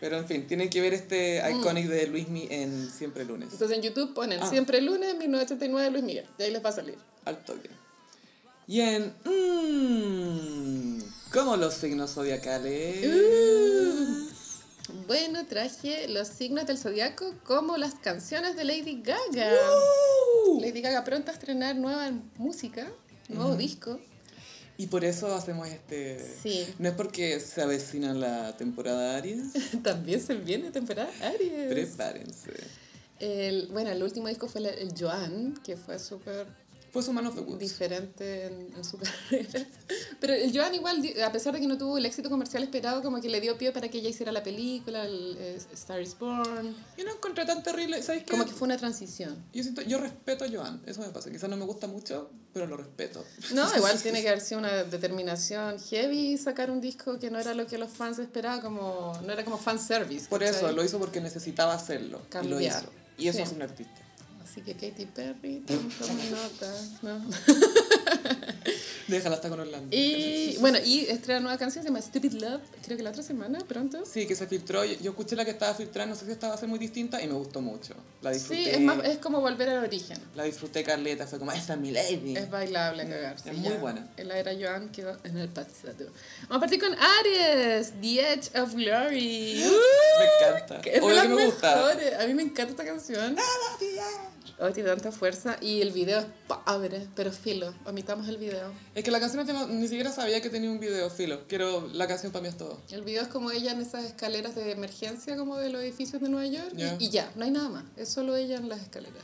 Pero en fin, tienen que ver este iconic de Luismi en Siempre Lunes. Entonces en YouTube ponen Ah. siempre lunes 1989 Luis Miguel. Y ahí les va a salir. Al toque. Y en... Mmm, como los signos zodiacales. Uh. Bueno, traje los signos del zodiaco como las canciones de Lady Gaga. Uh. Lady Gaga pronto a estrenar nueva música, nuevo disco. Y por eso hacemos este... Sí. No es porque se avecina la temporada Aries. También se viene temporada Aries. Prepárense. El, bueno, el último disco fue el, el Joan, que fue súper Fue su Woods. diferente en, en su carrera. Pero el Joan igual, a pesar de que no tuvo el éxito comercial esperado, como que le dio pie para que ella hiciera la película, el, eh, Star is Born. Yo no encontré tan terrible, ¿sabes qué? Como que fue una transición. Yo, siento, yo respeto a Joan, eso me pasa. Quizás no me gusta mucho, pero lo respeto. No, igual tiene que haber sido una determinación heavy sacar un disco que no era lo que los fans esperaban, como, no era como fan service. Por eso, lo hizo porque necesitaba hacerlo. Y lo Cambiar. hizo. Y eso Sí. es un artista. Así que Katy Perry, toma nota, ¿no? Déjala hasta con Orlando. Y bueno, y estrena nueva canción, se llama Stupid Love, creo que la otra semana, pronto. Sí, que se filtró. Yo yo escuché la que estaba filtrada, no sé si esta va a ser muy distinta y me gustó mucho. La disfruté. Sí, es, más, es como volver al origen. La disfruté caleta, fue como, esa es mi lady. Es bailable a cagarse. Es muy buena. En la era Joan quedó en el pasado. Vamos a partir con Aries, The Edge of Glory. Me encanta. Que es Obvio que me gusta. mejores. A mí me encanta esta canción. Hoy tiene tanta fuerza y el video es pobre, pero filo, omitamos el video. Es que la canción ni siquiera sabía que tenía un video, filo. Quiero, la canción para mí es todo. El video es como ella en esas escaleras de emergencia como de los edificios de Nueva York y- Ya. y, ya, no hay nada más, es solo ella en las escaleras.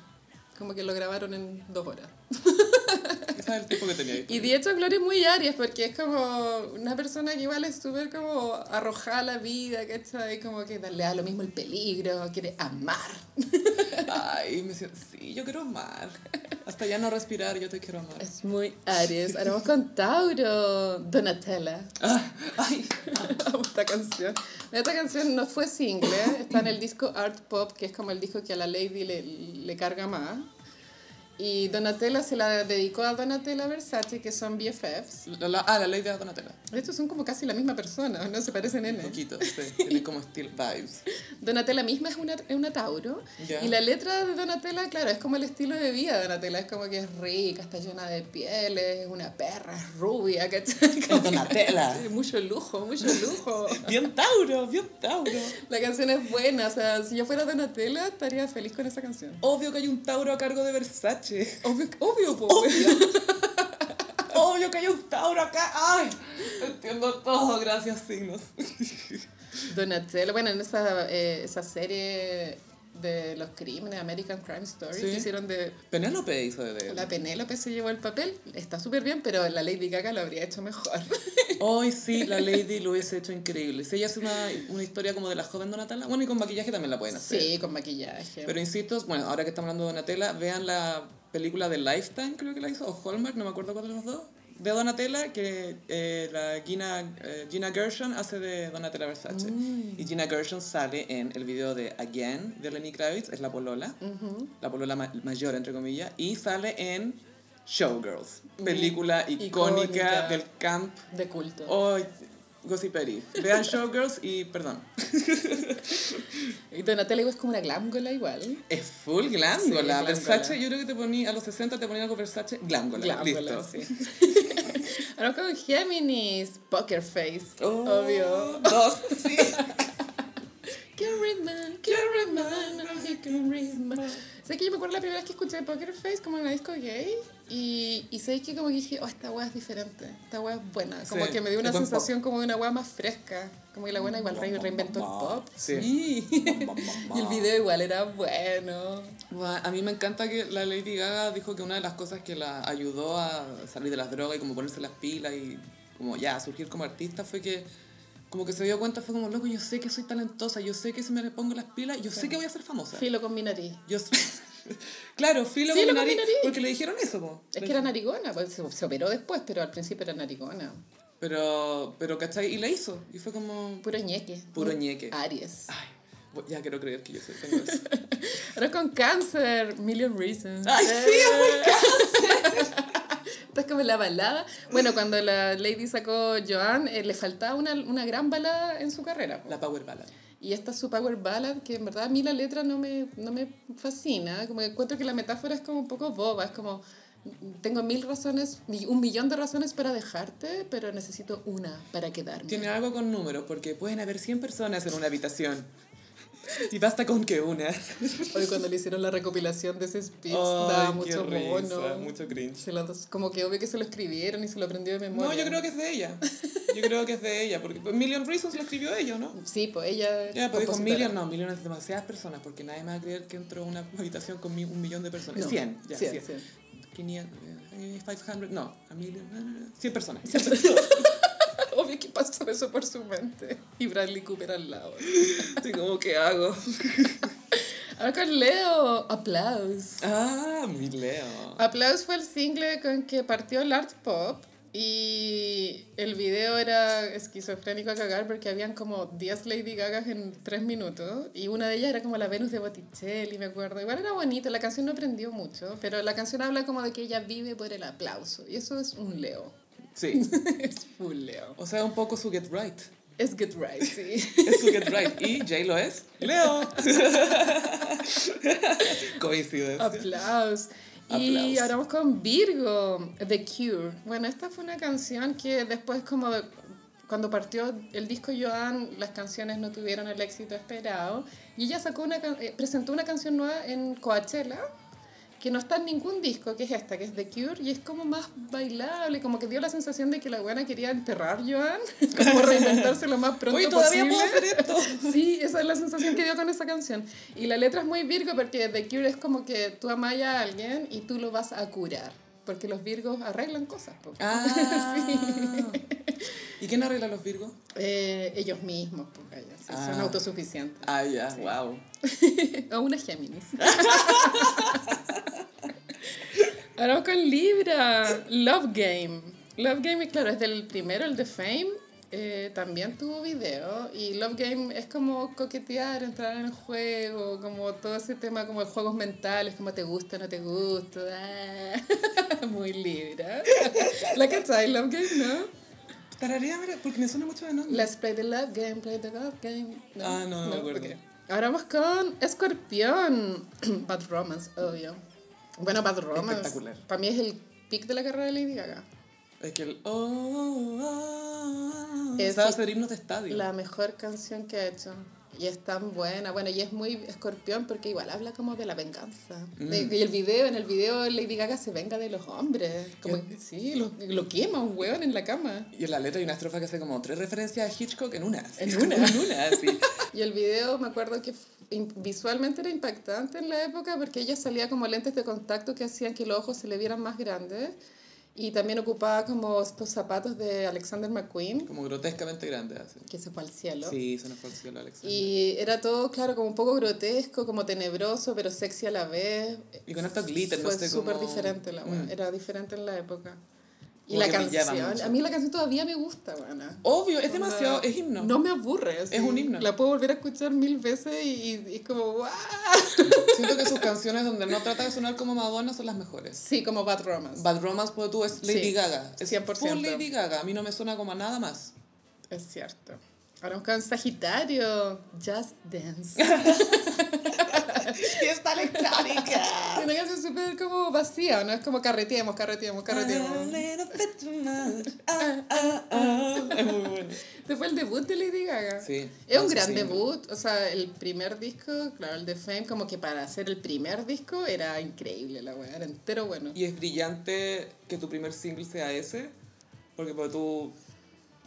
Como que lo grabaron en dos horas. Ese es el tipo que tenía. Y de hecho Gloria es muy Aries porque es como una persona que igual es súper como arrojada a la vida, ¿cachai? Como que le da lo mismo el peligro, quiere amar. Ay, me siento, sí, yo quiero amar. Hasta ya no respirar, yo te quiero amar. Es muy Aries. Ahora vamos con Tauro, Donatella. Ah, ay, Amo esta canción. Esta canción no fue single, está en el disco Art Pop, que es como el disco que a la Lady le, le carga más. Y Donatella se la dedicó a Donatella Versace, que son BFFs. la, la- ah, la ley de Donatella. Estos son como casi la misma persona, ¿no? Se parecen en Un poquito, sí. Tiene como steel vibes. Donatella misma es una, es una Tauro. Y la letra de Donatella, claro, es como el estilo de vida de Donatella. Es como que es rica, está llena de pieles, es una perra, es rubia, ¿cachai? Que- Donatella. Mucho lujo, mucho lujo. Bien Tauro, bien Tauro. La canción es buena, o sea, si yo fuera Donatella estaría feliz con esa canción. Obvio que hay un Tauro a cargo de Versace. Obvio, obvio, po. Obvio que hay un Tauro acá. Ay, entiendo todo, gracias signos. Donatella, bueno, en esa, eh, esa serie de los crímenes, American Crime Story, Sí. que hicieron de Penélope hizo de la Penélope se llevó el papel, está súper bien, pero la Lady Gaga lo habría hecho mejor. Hoy sí, la Lady lo hubiese hecho increíble. Si ella hace una, una historia como de la joven Donatella, bueno, y con maquillaje también la pueden hacer. Sí, con maquillaje. Pero insisto, bueno, ahora que estamos hablando de Donatella, vean la película de Lifetime, creo que la hizo, o Hallmark, no me acuerdo cuál de los dos, de Donatella, que eh, la Gina, eh, Gina Gershon hace de Donatella Versace. Y Gina Gershon sale en el video de Again, de Lenny Kravitz, es la polola, la polola ma- mayor, entre comillas, y sale en Showgirls, película icónica, Icónica. del camp. de culto. Gossiperi. Vean Showgirls y perdón. Y Donatella es como una glámgola igual. Es full glándola. Sí, Versace, yo creo que te ponía, a los 60 te ponían algo Versace, glándola. Glámgola, Listo. sí. Ahora con Géminis, Poker Face, Oh, obvio. Dos, sí. Read man, can't read read. Sé que yo me acuerdo la primera vez que escuché Poker Face como en una disco gay y, y sé que como que dije, oh, esta weá es diferente, esta weá es buena. Como Sí, que me dio una sensación como de una weá más fresca. Como que la buena igual re- reinventó el pop. Sí. y el video igual era bueno. Bueno, A mí me encanta que la Lady Gaga dijo que una de las cosas que la ayudó a salir de las drogas y como ponerse las pilas y como ya a surgir como artista fue que como que se dio cuenta fue como loco yo sé que soy talentosa yo sé que si me le pongo las pilas yo sé que voy a ser famosa Filo con mi nariz. yo claro filo Filo con mi nariz, nariz. porque le dijeron eso po. Es que era narigona, pues se, se operó después, pero al principio era narigona. pero pero ¿cachai? y la hizo y fue como Puro ñeque. Puro ñeque. Aries. ay ya quiero creer que yo soy tengo eso Ahora con cáncer, Million Reasons. Ay, sí, es Esta es como la balada. Bueno, cuando la Lady sacó Joan, eh, le faltaba una, una gran balada en su carrera. la power ballad Y esta es su power ballad, que en verdad a mí la letra no me, no me fascina. Como que encuentro que la metáfora es como un poco boba. Es como, tengo mil razones, un millón de razones para dejarte, pero necesito una para quedarme. Tiene algo con números, porque pueden haber 100 personas en una habitación. Y basta con que una. Hoy cuando le hicieron la recopilación de ese speech, Ay, daba mucho risa, bono. mucho cringe. Lo- como que obvio que se lo escribieron y se lo aprendió de memoria. No, yo creo que es de ella. Yo creo que es de ella, porque pues, Million Reasons lo escribió ella, ¿no? Sí, pues ella... Ya, pues dijo. Million, no, Million es demasiadas personas, porque nadie me va a creer que entró a una habitación con mi- un millón de personas. No, 100, ya, 100. 100, 100. 500, eh, 500, no, a million, no, no, no, 100 personas. Obvio que pasó eso por su mente. Y Bradley Cooper al lado. Así como, ¿qué hago? Ahora con Leo, Aplaus. Ah, mi Leo. Aplaus fue el single con que partió el art pop y el video era esquizofrénico a cagar porque habían como 10 Lady Gagas en 3 minutos y una de ellas era como la Venus de Botticelli, me acuerdo. Igual era bonito, la canción no aprendió mucho, pero la canción habla como de que ella vive por el aplauso y eso es un Leo. Sí. es full Leo. O sea, un poco su Get Right. Es Get Right, sí. Es su Get Right. Y J lo es Leo. Coincidencia. Aplaus. Y ahora vamos con Virgo, The Cure. Bueno, esta fue una canción que después como de- cuando partió el disco Joan, las canciones no tuvieron el éxito esperado. Y ella sacó una, can- eh, presentó una canción nueva en Coachella que no está en ningún disco, que es esta, que es The Cure, y es como más bailable, como que dio la sensación de que la buena quería enterrar Joan, como reinventarse lo más pronto todavía posible. puedo hacer esto. Sí, esa es la sensación que dio con esa canción. Y la letra es muy virgo porque The Cure es como que tú amas a alguien y tú lo vas a curar. Porque los virgos arreglan cosas. po. Ah. ¿Y quién arregla los Virgos? Eh, ellos mismos, pues, ellos, sí, son Ah. autosuficientes. Ah, ya, wow. o una Géminis. Ahora vamos con Libra, Love Game. Love Game, claro, es del primero, el de Fame. eh, también tuvo video y Love Game es como coquetear, entrar en el juego, como todo ese tema como de juegos mentales, como te gusta, no te gusta, ah, muy Libra. ¿La cachai, Love Game, no? Tararea, mira, porque me suena mucho de nombre. Let's play the love game, play the love game. Ah, no, no me acuerdo. Ahora vamos con Escorpión. Bad Romance, obvio. Bueno, Bad Romance. Espectacular. Para mí es el pic de la carrera de Lady Gaga. Es que el... Oh, oh, Es Sabe el- hacer himnos de estadio. La mejor canción que ha hecho. Y es tan buena. Bueno, y es muy escorpión porque igual habla como de la venganza. Mm. De- y el video, en el video Lady Gaga se venga de los hombres. Como, sí, lo, lo quema un hueón en la cama. Y en la letra hay una estrofa que hace como tres referencias a Hitchcock en una. En una. En una, sí. Y el video me acuerdo que visualmente era impactante en la época porque ella salía como lentes de contacto que hacían que los ojos se le vieran más grandes. Y también ocupaba como estos zapatos de Alexander McQueen, Como grotescamente grande así. que se fue al cielo. Sí, se nos fue el cielo, Alexander. Y era todo, claro, como un poco grotesco, como tenebroso, pero sexy a la vez. Y con harto glitter, no Fue sé súper cómo- diferente la Mm. Era diferente en la época. Y la canción, a mí la canción todavía me gusta, buena. Obvio, es demasiado, es himno. No me aburre. así. Es un himno. La puedo volver a escuchar mil veces y, es como, ¡guau! Siento que sus canciones donde no trata de sonar como Madonna son las mejores. Sí, como Bad Romance. Bad Romance, pues tú, es Lady Sí, Gaga. Es 100%. full Lady Gaga. A mí no me suena como a nada más. Es cierto. Ahora buscan Sagitario. Just Dance. Fiesta electrónica. Una canción súper como vacía, ¿no? Es como carreteemos, carreteemos, A carreteemos. little bit too much. Ah, ah, ah. Es muy bueno. Este fue el debut de Lady Gaga. Sí, Es un gran single. debut. O sea, el primer disco, claro, el de Fame, como que para hacer el primer disco era increíble la weá, era entero bueno. Y es brillante que tu primer single sea ese, porque pues, tú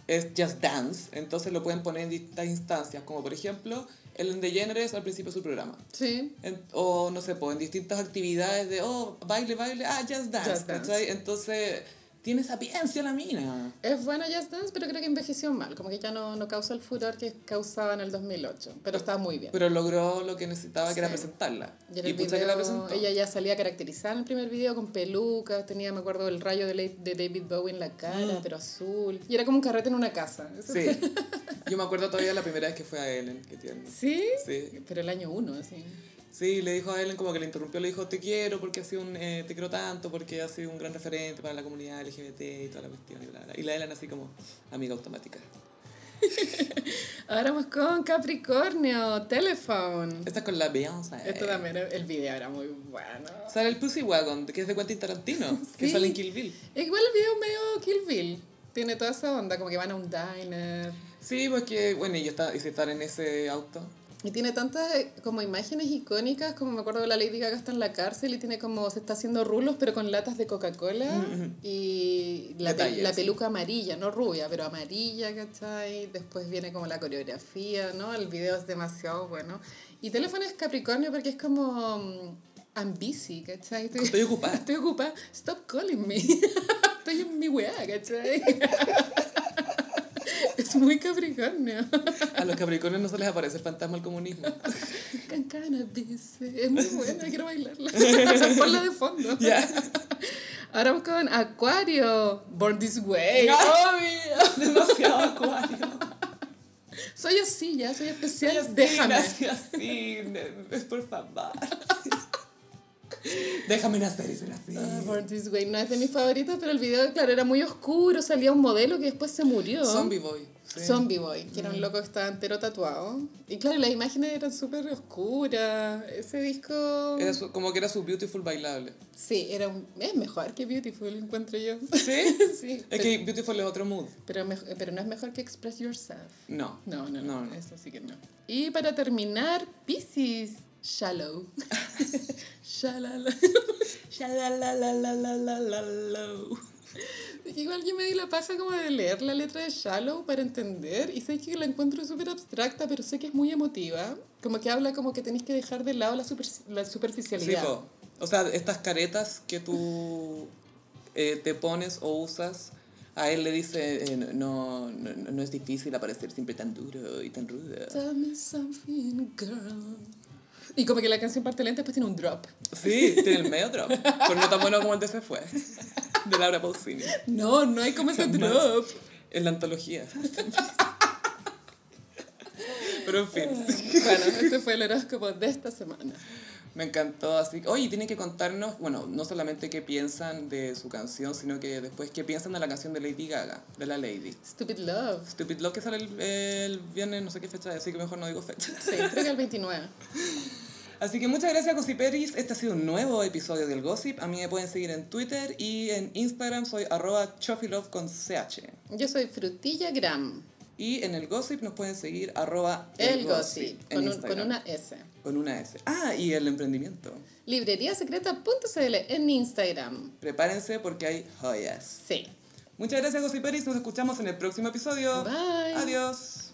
es Just Dance, entonces lo pueden poner en distintas instancias, como por ejemplo Ellen DeGeneres al principio de su programa. Sí. En- o no sé, pues en distintas actividades de, oh, baile, baile, ah, Just Dance, Just Dance. Entonces, tiene sapiencia la mina. Es buena Just Dance, pero creo que envejeció mal. Como que ya no, no causa el furor que causaba en el 2008. Pero está muy bien. Pero logró lo que necesitaba, que era presentarla. Y Y que la presentó. ella ya salía caracterizada en el primer video con pelucas, tenía, me acuerdo, el rayo de, de David Bowie en la cara, Mm. pero azul. Y era como un carrete en una casa. Sí. Yo me acuerdo todavía la primera vez que fue a Ellen, qué tierno. ¿Sí? Sí. Pero el año uno, así. Sí, le dijo a Ellen como que le interrumpió, le dijo te quiero porque ha sido un, eh, te quiero tanto porque ha sido un gran referente para la comunidad LGBT y toda la cuestión y bla, bla. Y la Ellen así como amiga automática. Ahora vamos con Capricornio, Telephone. Esta es con la Beyoncé. Esto también, el video era muy bueno. Sale el Pussy Wagon, que es de Quentin Tarantino, que Sí. sale en Kill Bill. Igual el video medio Kill Bill. Tiene toda esa onda, como que van a un diner. Sí, porque, bueno, y, está, y si están en ese auto. Y tiene tantas eh, como imágenes icónicas, como me acuerdo de la Lady Gaga está en la cárcel y tiene como, se está haciendo rulos, pero con latas de Coca-Cola y la, pe- Detalles. la peluca amarilla, no rubia, pero amarilla, ¿cachai? Después viene como la coreografía, ¿no? El video es demasiado bueno. Y teléfono es Capricornio porque es como... mm, I'm busy, ¿cachai? Estoy ocupada. Estoy ocupada. Stop calling me. Estoy en mi weá, ¿cachai? es muy Capricornio. A los Capricornios no se les aparece el fantasma del comunismo. Can cannabis. Es muy buena, quiero bailarla. Ponla de fondo. Ya. Ahora vamos con Acuario. Born This Way. Obvio. Demasiado acuario. Soy así, ya, soy especial. Soy así, Déjame. nací así, es por favor. Déjame nacer y ser así. Ah, Born This Way no es de mis favoritos, pero el video, claro, era muy oscuro. Salía un modelo que después se murió. Zombie Boy. sí. Zombie Boy, que era un loco que estaba entero tatuado. Y claro, las imágenes eran súper oscuras. Ese disco. Era su- como que era su beautiful bailable. Sí, era un... es mejor que Beautiful, encuentro yo. ¿Sí? sí. Es que beautiful es otro mood. Pero, mej- pero no es mejor que Express Yourself. No. No, no, no, No, no. eso sí que no. Y para terminar, Pisces, Shallow. Shalala. Shalalalalalalalau. Igual yo me di la paja como de leer la letra de Shallow para entender y sé que la encuentro súper abstracta, pero sé que es muy emotiva. Como que habla como que tenéis que dejar de lado la, super- la Sí, superficialidad. O sea, estas caretas que tú eh, te pones o usas, a él le dice, eh, no, no, no es difícil aparecer siempre tan duro y tan rudo. Tell me something, girl. Y como que la canción parte lenta, después tiene un drop. Sí, tiene el medio drop. Pero no tan bueno como el de Se Fue, de Laura Pausini. No, no hay como ese drop. En la antología. Pero en fin, Bueno, este fue el horóscopo de esta semana. me encantó. Así Oye, tienen que contarnos, bueno, no solamente qué piensan de su canción, sino que después qué piensan de la canción de Lady Gaga, de la Lady. Stupid Love. Stupid Love que sale el, el viernes, no sé qué fecha, así que mejor no digo fecha. Sí, creo que el 29. Así que muchas gracias, Gossiperis. Este ha sido un nuevo episodio del Gossip. A mí me pueden seguir en Twitter y en Instagram soy arroba chofilove con CH. Yo soy Frutillagram. Y en el Gossip nos pueden seguir arroba El Gossip. en Con, un- Instagram. con una S. Con una S. Ah, y el emprendimiento. Libreriasecreta.cl en Instagram. Prepárense porque hay joyas. Sí. Muchas gracias, Gossiperis. Nos escuchamos en el próximo episodio. Bye. Adiós.